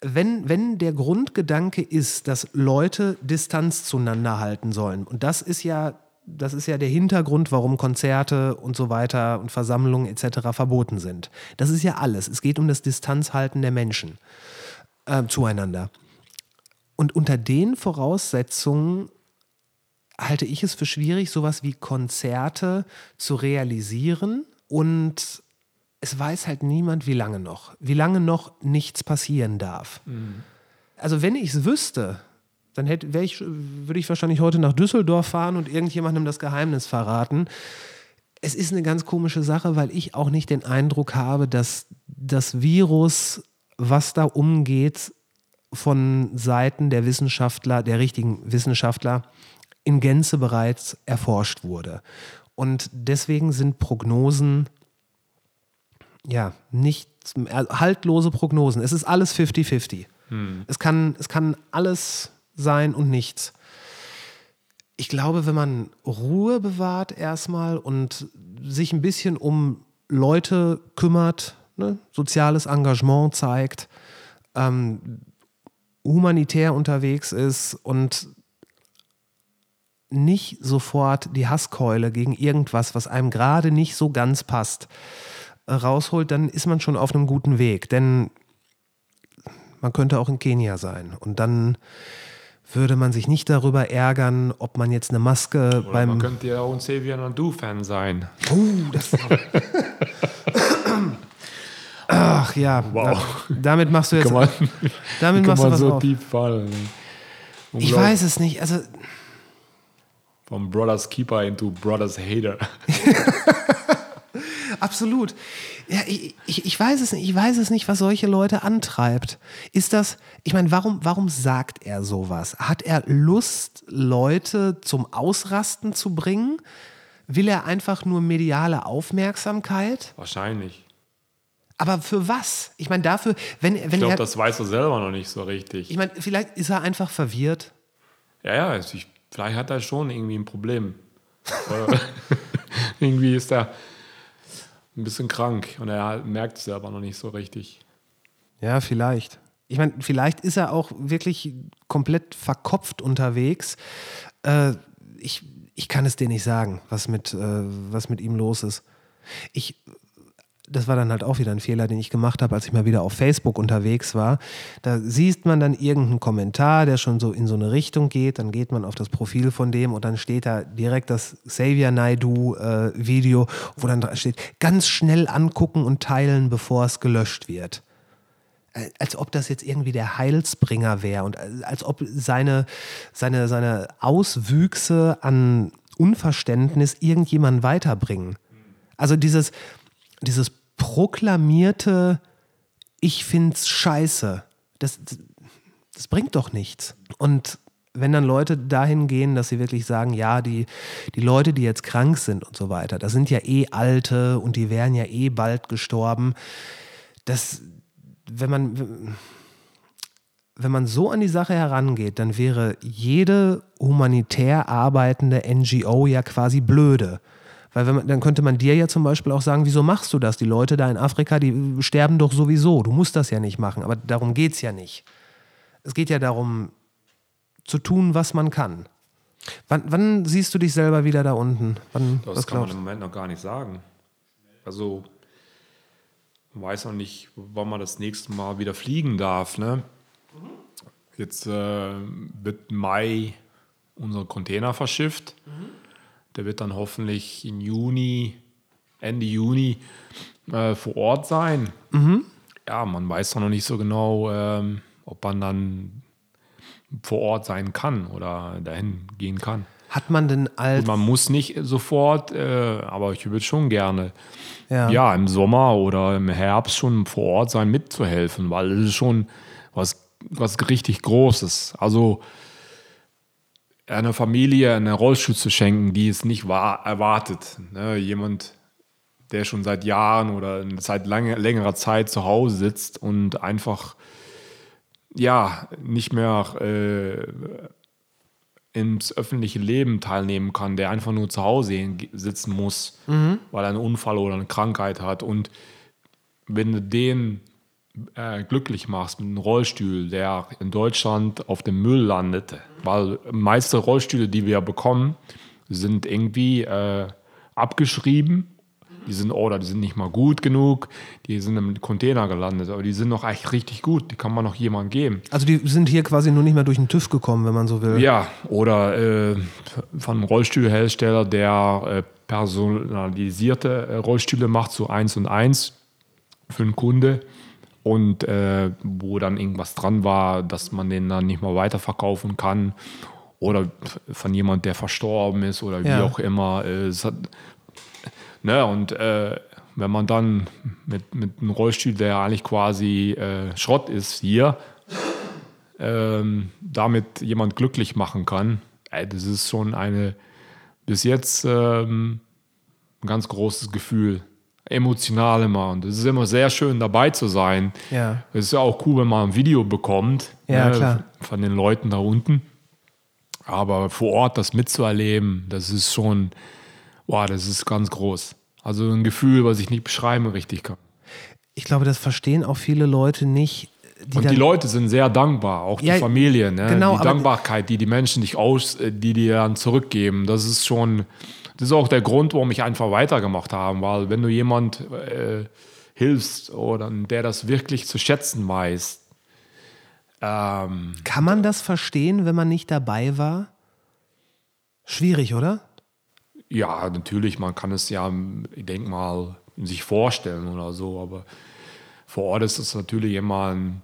wenn, wenn der Grundgedanke ist, dass Leute Distanz zueinander halten sollen, und das ist ja, das ist ja der Hintergrund, warum Konzerte und so weiter und Versammlungen etc. verboten sind. Das ist ja alles. Es geht um das Distanzhalten der Menschen äh, zueinander. Und unter den Voraussetzungen halte ich es für schwierig, sowas wie Konzerte zu realisieren und es weiß halt niemand, wie lange noch. Wie lange noch nichts passieren darf. Also wenn ich es wüsste, dann hätte, ich, würde ich wahrscheinlich heute nach Düsseldorf fahren und irgendjemandem das Geheimnis verraten. Es ist eine ganz komische Sache, weil ich auch nicht den Eindruck habe, dass das Virus, was da umgeht, von Seiten der Wissenschaftler, der richtigen Wissenschaftler, in Gänze bereits erforscht wurde. Und deswegen sind Prognosen ja, nicht äh, haltlose Prognosen. Es ist alles 50-50. Es, kann, es kann alles sein und nichts. Ich glaube, wenn man Ruhe bewahrt erstmal und sich ein bisschen um Leute kümmert, ne, soziales Engagement zeigt, ähm, humanitär unterwegs ist und nicht sofort die Hasskeule gegen irgendwas, was einem gerade nicht so ganz passt, äh, rausholt, dann ist man schon auf einem guten Weg. Denn man könnte auch in Kenia sein. Und dann würde man sich nicht darüber ärgern, ob man jetzt eine Maske Oder beim. man könnte ja auch ein Xavier Nadu-Fan sein. Oh, das Ach ja, Wow. da, damit machst du jetzt. Kann man, damit kann machst du was so auf. tief fallen. Ich Unglaublich. weiß es nicht. Also, Vom Brothers Keeper into Brothers Hater. Absolut. Ja, ich, ich, ich weiß es nicht. Ich weiß es nicht, was solche Leute antreibt. Ist das, ich meine, warum, warum sagt er sowas? Hat er Lust, Leute zum Ausrasten zu bringen? Will er einfach nur mediale Aufmerksamkeit? Wahrscheinlich. Aber für was? Ich meine, dafür, wenn, wenn Ich glaube, er. das weiß er selber noch nicht so richtig. ich meine, vielleicht ist er einfach verwirrt. Ja, ja, also ich, vielleicht hat er schon irgendwie ein Problem. Oder irgendwie ist er ein bisschen krank und er merkt es selber noch nicht so richtig. Ja, vielleicht. Ich meine, vielleicht ist er auch wirklich komplett verkopft unterwegs. Äh, ich, ich kann es dir nicht sagen, was mit, äh, was mit ihm los ist. Ich, das war dann halt auch wieder ein Fehler, den ich gemacht habe, als ich mal wieder auf Facebook unterwegs war. Da sieht man dann irgendeinen Kommentar, der schon so in so eine Richtung geht. Dann geht man auf das Profil von dem und dann steht da direkt das Xavier Naidu äh, Video, wo dann steht, ganz schnell angucken und teilen, bevor es gelöscht wird Äh, als ob das jetzt irgendwie der Heilsbringer wäre und als als ob seine, seine, seine Auswüchse an Unverständnis irgendjemanden weiterbringen. Also dieses, dieses proklamierte, ich find's scheiße, das, das bringt doch nichts. Und wenn dann Leute dahin gehen, dass sie wirklich sagen, ja, die, die Leute, die jetzt krank sind und so weiter, das sind ja eh Alte und die wären ja eh bald gestorben. Das, wenn man, wenn man so an die Sache herangeht, dann wäre jede humanitär arbeitende NGO ja quasi blöde. Weil wenn man, dann könnte man dir ja zum Beispiel auch sagen, wieso machst du das? Die Leute da in Afrika, die sterben doch sowieso. Du musst das ja nicht machen. Aber darum geht es ja nicht. Es geht ja darum, zu tun, was man kann. Wann, wann siehst du dich selber wieder da unten? Wann, Das was kann man im Moment noch gar nicht sagen. Also, man weiß noch nicht, wann man das nächste Mal wieder fliegen darf. Ne? Jetzt äh, wird Mai unser Container verschifft. Der wird dann hoffentlich im Juni, Ende Juni äh, vor Ort sein. Ja, man weiß noch nicht so genau, ähm, ob man dann vor Ort sein kann oder dahin gehen kann. Hat man denn als Und man muss nicht sofort, äh, aber ich würde schon gerne Ja. ja. im Sommer oder im Herbst schon vor Ort sein, mitzuhelfen, weil es ist schon was was richtig Großes. Also einer Familie einen Rollstuhl zu schenken, die es nicht war, erwartet. Ne? Jemand, der schon seit Jahren oder seit lange, längerer Zeit zu Hause sitzt und einfach ja nicht mehr äh, ins öffentliche Leben teilnehmen kann, der einfach nur zu Hause sitzen muss, mhm. weil er einen Unfall oder eine Krankheit hat. Und wenn du den äh, glücklich machst mit einem Rollstuhl, der in Deutschland auf dem Müll landet, weil meiste Rollstühle, die wir bekommen, sind irgendwie äh, abgeschrieben. Die sind oder die sind nicht mal gut genug, die sind im Container gelandet, aber die sind noch echt richtig gut, die kann man noch jemandem geben. Also die sind hier quasi nur nicht mehr durch den TÜV gekommen, wenn man so will. Ja, oder äh, von einem Rollstuhlhersteller, der äh, personalisierte äh, Rollstühle macht, so eins und eins für einen Kunde und äh, wo dann irgendwas dran war, dass man den dann nicht mehr weiterverkaufen kann oder von jemand, der verstorben ist oder ja. wie auch immer. Äh, hat, ne, und äh, wenn man dann mit, mit einem Rollstuhl, der eigentlich quasi äh, Schrott ist, hier, ähm, damit jemand glücklich machen kann, ey, das ist schon eine bis jetzt ähm, ein ganz großes Gefühl emotional immer. Und es ist immer sehr schön, dabei zu sein. Ja. Es ist ja auch cool, wenn man ein Video bekommt ja, ne, von den Leuten da unten. Aber vor Ort das mitzuerleben, das ist schon, boah, das ist ganz groß. Also ein Gefühl, was ich nicht beschreiben richtig kann. Ich glaube, das verstehen auch viele Leute nicht. Die und die Leute sind sehr dankbar, auch ja, die Familie. Ne? Genau, die Dankbarkeit, die die Menschen dich aus, äh, die dir dann zurückgeben, das ist schon, das ist auch der Grund, warum ich einfach weitergemacht habe, weil wenn du jemand äh, hilfst oder der das wirklich zu schätzen weiß. Ähm, Kann man das verstehen, wenn man nicht dabei war? Schwierig, oder? Ja, natürlich, man kann es ja, ich denke mal, sich vorstellen oder so, aber vor Ort ist es natürlich immer ein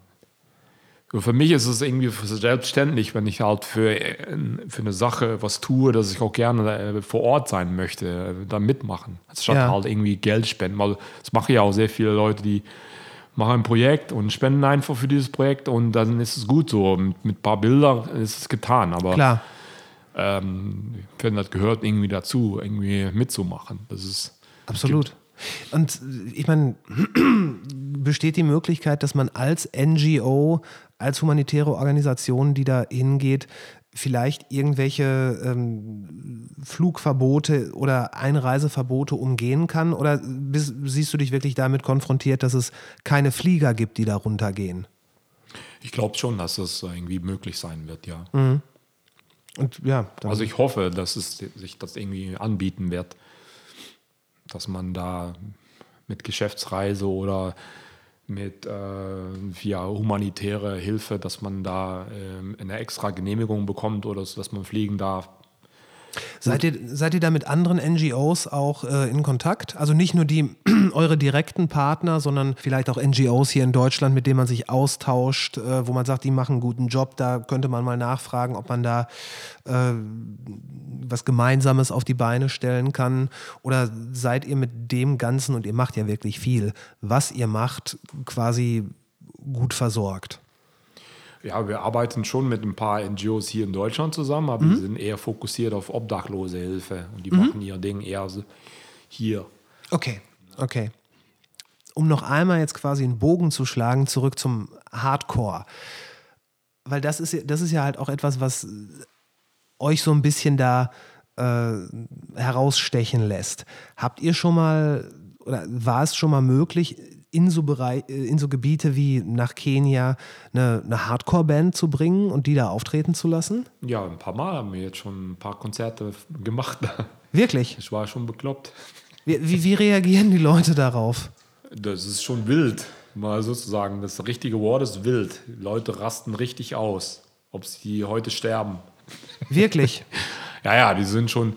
für mich ist es irgendwie selbstständig, wenn ich halt für, für eine Sache was tue, dass ich auch gerne äh, vor Ort sein möchte, äh, da mitmachen. Statt ja. halt irgendwie Geld spenden. Weil das machen ja auch sehr viele Leute, die machen ein Projekt und spenden einfach für dieses Projekt und dann ist es gut so. Mit, mit ein paar Bildern ist es getan. Aber Klar. Ähm, ich finde, das gehört irgendwie dazu, irgendwie mitzumachen. Das ist absolut. Gibt, und ich meine, besteht die Möglichkeit, dass man als NGO, als humanitäre Organisation, die da hingeht, vielleicht irgendwelche ähm, Flugverbote oder Einreiseverbote umgehen kann? Oder bist, siehst du dich wirklich damit konfrontiert, dass es keine Flieger gibt, die da runtergehen? Ich glaube schon, dass es irgendwie möglich sein wird, ja. Mhm. Und ja. Also ich hoffe, dass es sich das irgendwie anbieten wird dass man da mit Geschäftsreise oder mit äh, ja, humanitäre Hilfe, dass man da äh, eine extra Genehmigung bekommt oder dass man fliegen darf. Seid ihr, seid ihr da mit anderen NGOs auch äh, in Kontakt? Also nicht nur die eure direkten Partner, sondern vielleicht auch NGOs hier in Deutschland, mit denen man sich austauscht, äh, wo man sagt, die machen einen guten Job. Da könnte man mal nachfragen, ob man da äh, was Gemeinsames auf die Beine stellen kann. Oder seid ihr mit dem Ganzen, und ihr macht ja wirklich viel, was ihr macht, quasi gut versorgt? Ja, wir arbeiten schon mit ein paar NGOs hier in Deutschland zusammen, aber mhm. die sind eher fokussiert auf obdachlose Hilfe und die mhm. machen ihr Ding eher hier. Okay, okay. Um noch einmal jetzt quasi einen Bogen zu schlagen, zurück zum Hardcore. Weil das ist, das ist ja halt auch etwas, was euch so ein bisschen da äh, herausstechen lässt. Habt ihr schon mal oder war es schon mal möglich, in so, Bereich, äh, in so Gebiete wie nach Kenia eine, eine Hardcore-Band zu bringen und die da auftreten zu lassen? Ja, ein paar Mal haben wir jetzt schon ein paar Konzerte gemacht. Wirklich? Ich war schon bekloppt. Wie, wie, wie reagieren die Leute darauf? Das ist schon wild, mal sozusagen. Das richtige Wort ist wild. Die Leute rasten richtig aus, ob sie heute sterben. Wirklich? ja, ja, die sind schon,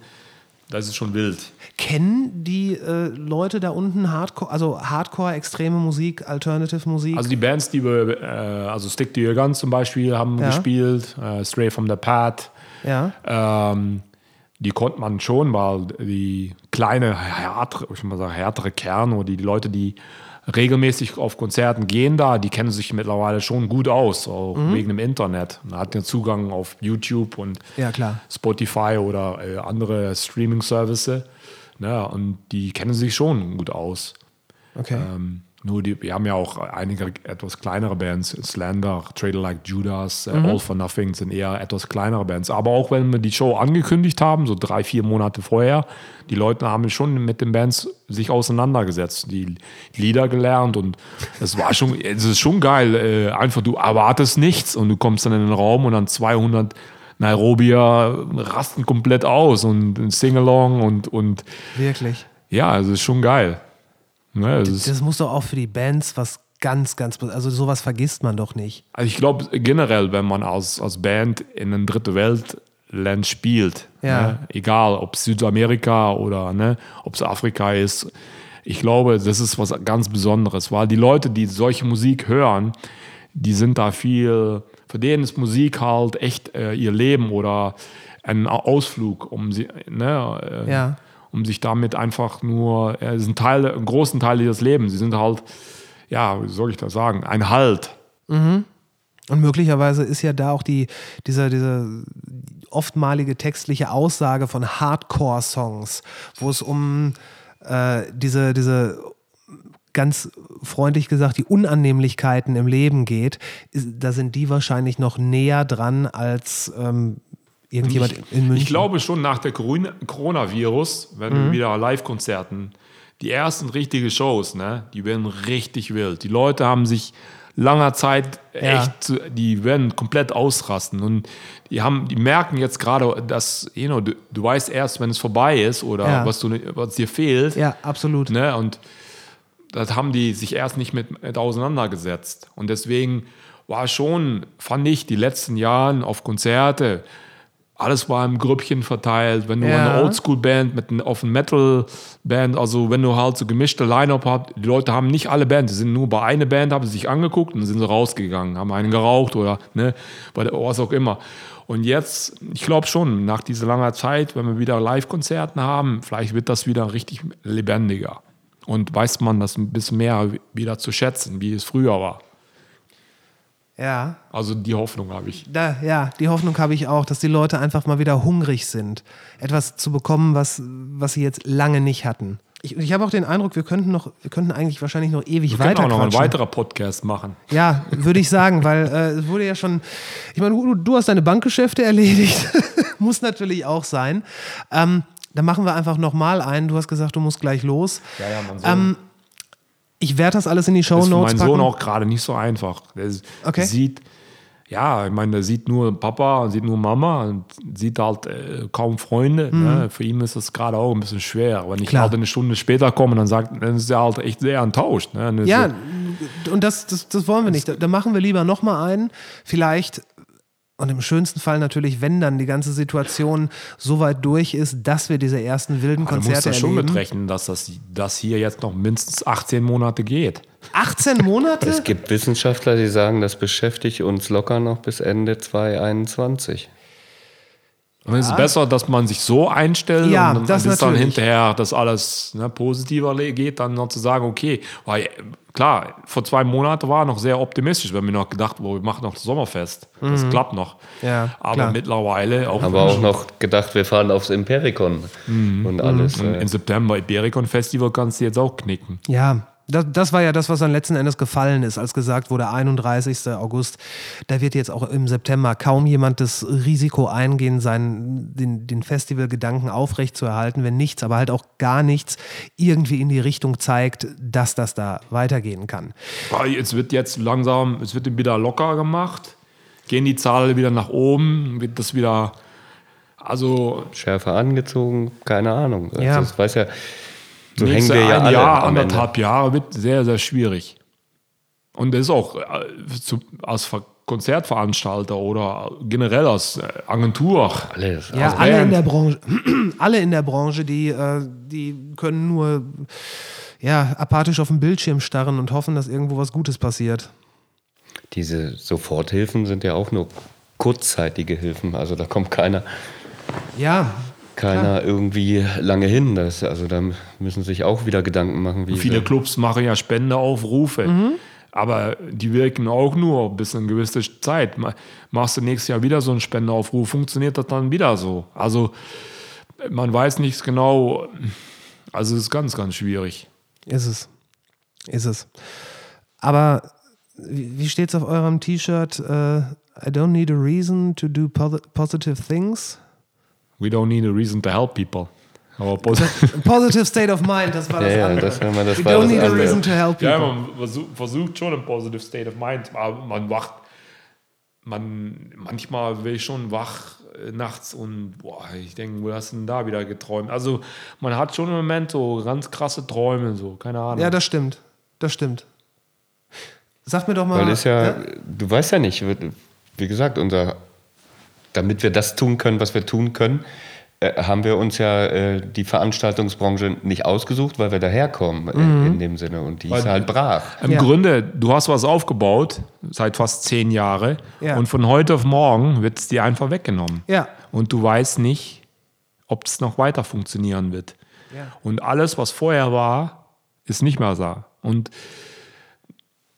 das ist schon wild. Kennen die äh, Leute da unten Hardcore, also Hardcore, extreme Musik, Alternative Musik? Also die Bands, die wir, äh, also Stick to Your Guns zum Beispiel, haben ja. gespielt, äh, Stray from the Path. Ja. Ähm, die konnte man schon, weil die kleine, härtere, ich mal sagen, härtere Kern oder die Leute, die regelmäßig auf Konzerten gehen da, die kennen sich mittlerweile schon gut aus, auch wegen dem Internet. Man hat ja Zugang auf YouTube und Ja. Spotify oder äh, andere Streaming-Services. Ne? Und die kennen sich schon gut aus. Okay. Ähm, nur die, wir haben ja auch einige etwas kleinere Bands, Slander, Trader Like Judas, äh, Mhm. All for Nothing sind eher etwas kleinere Bands. Aber auch wenn wir die Show angekündigt haben, so drei, vier Monate vorher, die Leute haben schon mit den Bands sich auseinandergesetzt, die Lieder gelernt und es war schon, es ist schon geil. Äh, einfach du erwartest nichts und du kommst dann in den Raum und dann 200 Nairobier rasten komplett aus und Singalong und, und Wirklich. ja, es ist schon geil. Ne, es ist, Das muss doch auch für die Bands was ganz, ganz, also sowas vergisst man doch nicht. Also ich glaube generell, wenn man als, als Band in einem dritte Weltland spielt, Ja. ne, egal ob es Südamerika oder ne, ob es Afrika ist, ich glaube, das ist was ganz Besonderes, weil die Leute, die solche Musik hören, die sind da viel, für denen ist Musik halt echt äh, ihr Leben oder ein Ausflug, um sie, ne, äh, Ja. Um sich damit einfach nur, äh, es ist ein Teil, einen großen Teil ihres Lebens. Sie sind halt, ja, wie soll ich das sagen, ein Halt. Und möglicherweise ist ja da auch die, diese, diese oftmalige textliche Aussage von Hardcore-Songs, wo es um äh, diese, diese ganz freundlich gesagt, die Unannehmlichkeiten im Leben geht, da sind die wahrscheinlich noch näher dran als ähm, irgendjemand in München. Ich glaube schon nach der Corona- Coronavirus, wenn Mhm. wir wieder Live-Konzerten, die ersten richtigen Shows, ne, die werden richtig wild. Die Leute haben sich langer Zeit Ja. echt, zu- die werden komplett ausrasten und die haben, die merken jetzt gerade, dass, you know, du, du weißt erst, wenn es vorbei ist oder Ja. was, du, was dir fehlt. Ja, absolut. Ne? Und das haben die sich erst nicht mit, mit auseinandergesetzt. Und deswegen war schon, fand ich, die letzten Jahre auf Konzerte, alles war im Grüppchen verteilt. Wenn du Ja. eine Oldschool-Band mit einer eine Metal-Band, also wenn du halt so gemischte Line-Up hast, die Leute haben nicht alle Bands, die sind nur bei einer Band, haben sie sich angeguckt und dann sind sie rausgegangen, haben einen geraucht oder ne, was auch immer. Und jetzt, ich glaube schon, nach dieser langen Zeit, wenn wir wieder Live-Konzerten haben, vielleicht wird das wieder richtig lebendiger. Und weiß man das ein bisschen mehr wieder zu schätzen, wie es früher war. Ja. Also die Hoffnung habe ich. Da, ja, die Hoffnung habe ich auch, dass die Leute einfach mal wieder hungrig sind, etwas zu bekommen, was, was sie jetzt lange nicht hatten. Ich, ich habe auch den Eindruck, wir könnten noch, wir könnten eigentlich wahrscheinlich noch ewig Wir weiter auch noch einen quatschen. weiteren Podcast machen. Ja, würde ich sagen, weil äh, es wurde ja schon, ich meine, du, du hast deine Bankgeschäfte erledigt, muss natürlich auch sein. Ähm, dann machen wir einfach nochmal einen. Du hast gesagt, du musst gleich los. Ja, ja, mein Sohn. Ähm, ich werde das alles in die Show ist für Notes meinen packen. Sohn auch gerade nicht so einfach. Der s- Okay. sieht, ja, ich meine, der sieht nur Papa und sieht nur Mama und sieht halt äh, kaum Freunde. Ne? Für ihn ist das gerade auch ein bisschen schwer. Wenn ich Mhm. Klar. halt eine Stunde später komme, dann sagt, dann ist er halt echt sehr enttäuscht. Ne? Ja, so- und das, das, das wollen wir nicht. Da, da machen wir lieber nochmal einen. Vielleicht, und im schönsten Fall natürlich, wenn dann die ganze Situation so weit durch ist, dass wir diese ersten wilden du musst Konzerte das schon erleben. mitrechnen, dass das, das hier jetzt noch mindestens 18 Monate geht. 18 Monate? Es gibt Wissenschaftler, die sagen, das beschäftigt uns locker noch bis Ende 2021. Und es ist besser, dass man sich so einstellt Ja, und dann, das bis dann hinterher das alles ne, positiver geht, dann noch zu sagen, okay, weil klar, vor zwei Monaten war noch sehr optimistisch, wenn wir noch gedacht, wo wir machen noch das Sommerfest. Das klappt noch. Mhm. Ja, Aber klar. mittlerweile auch, Aber auch noch gedacht, wir fahren aufs Impericon und alles. im, Äh, im September Ibericon Festival kannst du jetzt auch knicken. Ja, das, das war ja das, was dann letzten Endes gefallen ist, als gesagt wurde, 31. August. Da wird jetzt auch im September kaum jemand das Risiko eingehen, seinen, den, den Festivalgedanken aufrechtzuerhalten, wenn nichts, aber halt auch gar nichts irgendwie in die Richtung zeigt, dass das da weitergehen kann. Weil Es wird jetzt langsam, es wird wieder locker gemacht, gehen die Zahlen wieder nach oben, wird das wieder, also schärfer angezogen, keine Ahnung. Also Ja. Das weiß ja, so nächste hängen wir ja ein alle Jahr, am Ende. anderthalb Jahre wird sehr, sehr schwierig. Und das ist auch äh, zu, als Ver Konzertveranstalter oder generell als äh, Agentur. Alles. Ja, Als alle in der Branche, alle in der Branche, die, äh, die können nur ja, apathisch auf den Bildschirm starren und hoffen, dass irgendwo was Gutes passiert. Diese Soforthilfen sind ja auch nur kurzzeitige Hilfen. Also da kommt keiner, Ja, keiner irgendwie lange hin. Das, also da müssen sich auch wieder Gedanken machen, wie Viele Clubs machen ja Spendeaufrufe. Aber die wirken auch nur bis eine gewisse Zeit. Ma- Machst du nächstes Jahr wieder so einen Spendeaufruf, funktioniert das dann wieder so. Also man weiß nicht genau. Also es ist ganz, ganz schwierig. Ist es. Ist es. Aber wie wie steht's auf eurem T-Shirt? Äh, I don't need a reason to do posi- positive things. We don't need a reason to help people. Aber positive state of mind, das war das Ja, ja, andere. das war mal- das We war don't das need a reason to help ja, people. man versuch, versucht schon ein positive state of mind, aber man wacht, man manchmal will ich schon wach äh, nachts und boah, ich denke, wo hast du denn da wieder geträumt? Also man hat schon im Moment so ganz krasse Träume, so, keine Ahnung. Ja, das stimmt. Das stimmt. Sag mir doch mal. Weil es ja, du weißt ja nicht, wie gesagt, unser, damit wir das tun können, was wir tun können, äh, haben wir uns ja äh, die Veranstaltungsbranche nicht ausgesucht, weil wir daherkommen äh, in dem Sinne. Und die ist Weil- halt brach. Im Ja. Grunde, du hast was aufgebaut, seit fast zehn Jahren, Ja. und von heute auf morgen wird es dir einfach weggenommen. Ja. Und du weißt nicht, ob es noch weiter funktionieren wird. Ja. Und alles, was vorher war, ist nicht mehr da. Und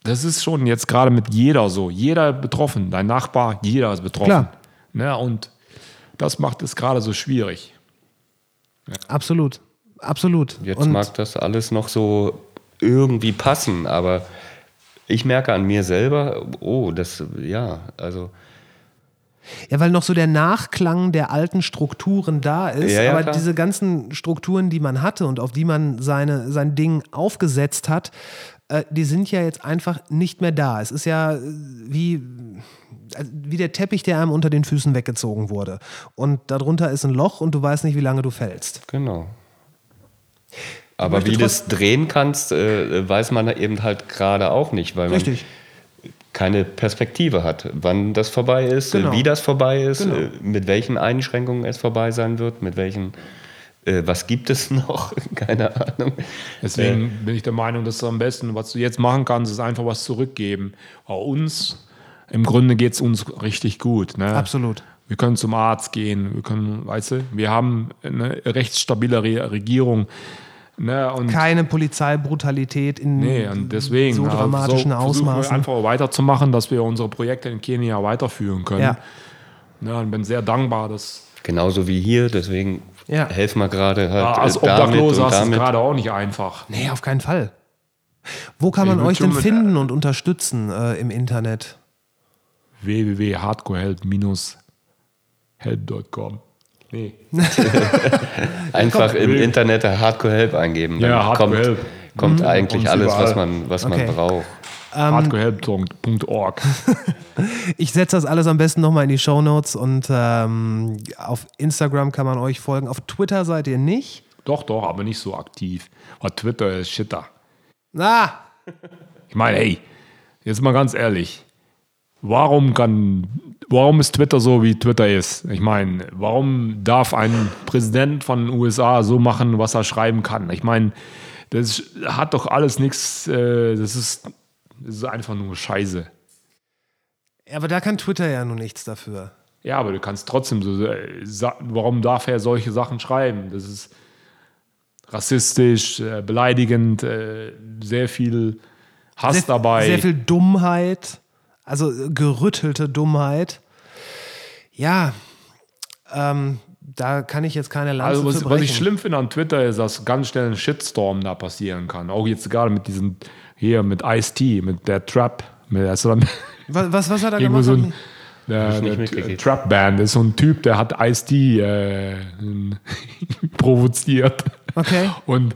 das ist schon jetzt gerade mit jeder so. Jeder betroffen. Dein Nachbar, jeder ist betroffen. Klar. Ne? Und das macht es gerade so schwierig. Absolut. Absolut. Jetzt Und mag das alles noch so irgendwie passen, aber ich merke an mir selber, oh, das, ja, also. Ja, weil noch so der Nachklang der alten Strukturen da ist, Ja, ja, aber klar. diese ganzen Strukturen, die man hatte und auf die man seine, sein Ding aufgesetzt hat, äh, die sind ja jetzt einfach nicht mehr da. Es ist ja äh, wie, also wie der Teppich, der einem unter den Füßen weggezogen wurde. Und darunter ist ein Loch und du weißt nicht, wie lange du fällst. Genau. Aber wie du es drehen kannst, äh, weiß man eben halt gerade auch nicht, weil man Richtig. keine Perspektive hat, wann das vorbei ist, Genau. äh, wie das vorbei ist, Genau. äh, mit welchen Einschränkungen es vorbei sein wird, mit welchen, äh, was gibt es noch, keine Ahnung. Deswegen Äh. bin ich der Meinung, dass am besten, was du jetzt machen kannst, ist einfach was zurückgeben. Bei uns, im Grunde geht es uns richtig gut. Ne? Absolut. Wir können zum Arzt gehen, wir können, weißt du, wir haben eine rechtsstabile Re Regierung. Ne? Und Keine Polizeibrutalität in nee, und deswegen so also dramatischen versuchen wir Ausmaßen. einfach weiterzumachen, dass wir unsere Projekte in Kenia weiterführen können. Ja. Ne? Und bin sehr dankbar, dass Genauso wie hier, deswegen Ja. helfen wir gerade halt Ah, als äh, damit Obdachloser es damit. gerade auch nicht einfach. Nee, auf keinen Fall. Wo kann man euch denn finden und unterstützen äh, im Internet? www.hardcorehelp.help.com Nee. Einfach im Internet Hardcore Help eingeben. Dann Ja, Hardcore kommt, Help. kommt eigentlich Kommt's alles, was man, was Okay. man braucht. hardcorehelp.org. Ich setze das alles am besten nochmal in die Show Notes und ähm, auf Instagram kann man euch folgen. Auf Twitter seid ihr nicht. Doch, doch, aber nicht so aktiv. Weil Twitter ist Shitter. Ah, Ich meine, hey, jetzt mal ganz ehrlich. Warum kann, warum ist Twitter so, wie Twitter ist? Ich meine, warum darf ein Präsident von den USA so machen, was er schreiben kann? Ich meine, das hat doch alles nichts, äh, das ist, das ist einfach nur Scheiße. aber da kann Twitter ja nun nichts dafür. Ja, aber du kannst trotzdem so, äh, warum darf er solche Sachen schreiben? Das ist rassistisch, äh, beleidigend, äh, sehr viel Hass Sehr, dabei. sehr viel Dummheit, also gerüttelte Dummheit. Ja, ähm, da kann ich jetzt keine Lanze Also was, was ich schlimm finde an Twitter ist, dass ganz schnell ein Shitstorm da passieren kann. Auch jetzt gerade mit diesem hier mit Ice-T, mit der Trap, mit der, Was, was, was hat er gemacht? so ein der, der. Trap Band ist so ein Typ, der hat Ice-T äh, provoziert. Okay. Und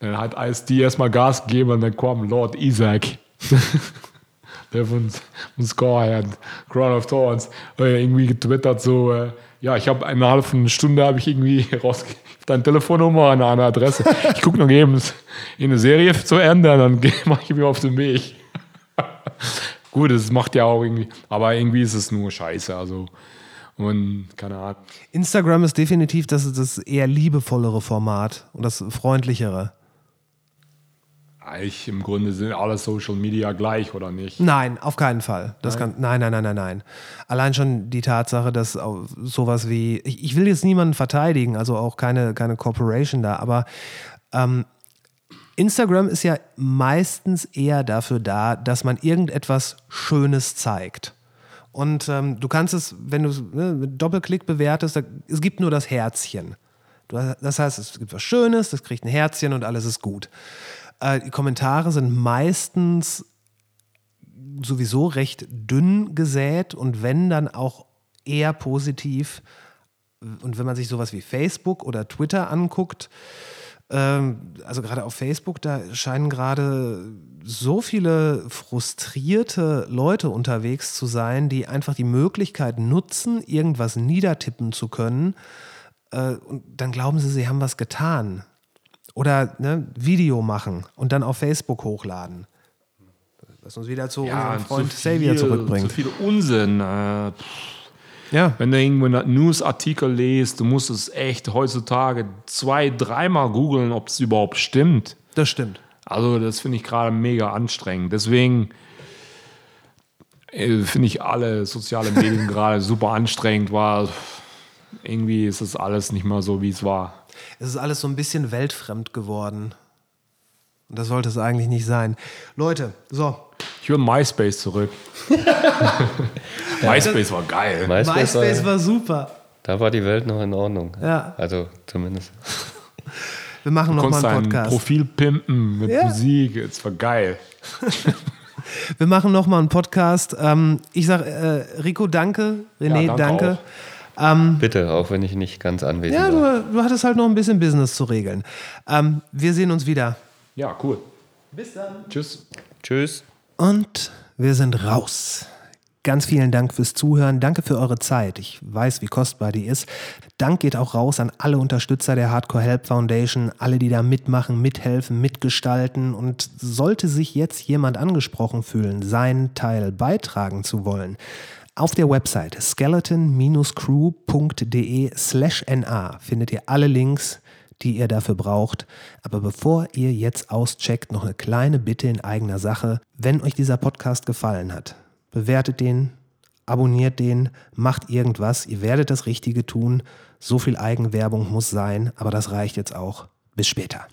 dann hat Ice-T erstmal Gas gegeben und dann kam Lord Isaac. der von, von Score und Crown of Thorns äh, irgendwie getwittert so, äh, ja, ich habe von einer Stunde habe ich irgendwie raus deine Telefonnummer an eine Adresse. Ich gucke noch eben in eine Serie zu Ende, dann mache ich mich auf den Weg. Gut, das macht ja auch irgendwie, aber irgendwie ist es nur Scheiße, also und keine Ahnung. Instagram ist definitiv das, das eher liebevollere Format und das freundlichere. Eigentlich im Grunde sind alle Social Media gleich, oder nicht? Nein, auf keinen Fall. Das nein. Kann, nein, nein, nein, nein, nein. Allein schon die Tatsache, dass sowas wie, ich, ich will jetzt niemanden verteidigen, also auch keine, keine Corporation da, aber ähm, Instagram ist ja meistens eher dafür da, dass man irgendetwas Schönes zeigt. Und ähm, du kannst es, wenn du es ne, mit Doppelklick bewertest, da, es gibt nur das Herzchen. Du, das heißt, es gibt was Schönes, das kriegt ein Herzchen und alles ist gut. Äh, die Kommentare sind meistens sowieso recht dünn gesät und wenn dann auch eher positiv. Und wenn man sich sowas wie Facebook oder Twitter anguckt, ähm, also gerade auf Facebook, da scheinen gerade so viele frustrierte Leute unterwegs zu sein, die einfach die Möglichkeit nutzen, irgendwas niedertippen zu können. Äh, und dann glauben sie, sie haben was getan. Oder ne, Video machen und dann auf Facebook hochladen. Was uns wieder zu ja, unserem Freund zu viel, Xavier zurückbringt. Zu viel Unsinn. Äh, ja. Wenn du irgendwo einen Newsartikel liest, du musst es echt heutzutage zwei, dreimal googeln, ob es überhaupt stimmt. Das stimmt. Also, das finde ich gerade mega anstrengend. Deswegen äh, finde ich alle soziale Medien gerade super anstrengend, weil irgendwie ist das alles nicht mehr so, wie es war es ist alles so ein bisschen weltfremd geworden. Und das sollte es eigentlich nicht sein. Leute, so. Ich will MySpace zurück. MySpace war geil. MySpace, MySpace war, war, super. Da war die Welt noch in Ordnung. Ja. Also zumindest. Wir machen du noch mal einen Podcast. Profil pimpen mit ja. Musik. Es war geil. Wir machen noch mal einen Podcast. Ähm, ich sage äh, Rico, danke. René, ja, danke. danke. Ähm, Bitte, auch wenn ich nicht ganz anwesend ja, war. Ja, du, du, hattest halt noch ein bisschen Business zu regeln. Ähm, wir sehen uns wieder. Ja, cool. Bis dann. Tschüss. Tschüss. Und wir sind raus. Ganz vielen Dank fürs Zuhören. Danke für eure Zeit. Ich weiß, wie kostbar die ist. Dank geht auch raus an alle Unterstützer der Hardcore Help Foundation, alle, die da mitmachen, mithelfen, mitgestalten. Und sollte sich jetzt jemand angesprochen fühlen, seinen Teil beitragen zu wollen, auf der Website skeleton-crew.de slash na findet ihr alle Links, die ihr dafür braucht. Aber bevor ihr jetzt auscheckt, noch eine kleine Bitte in eigener Sache. Wenn euch dieser Podcast gefallen hat, bewertet den, abonniert den, macht irgendwas. Ihr werdet das Richtige tun. So viel Eigenwerbung muss sein, aber das reicht jetzt auch. Bis später.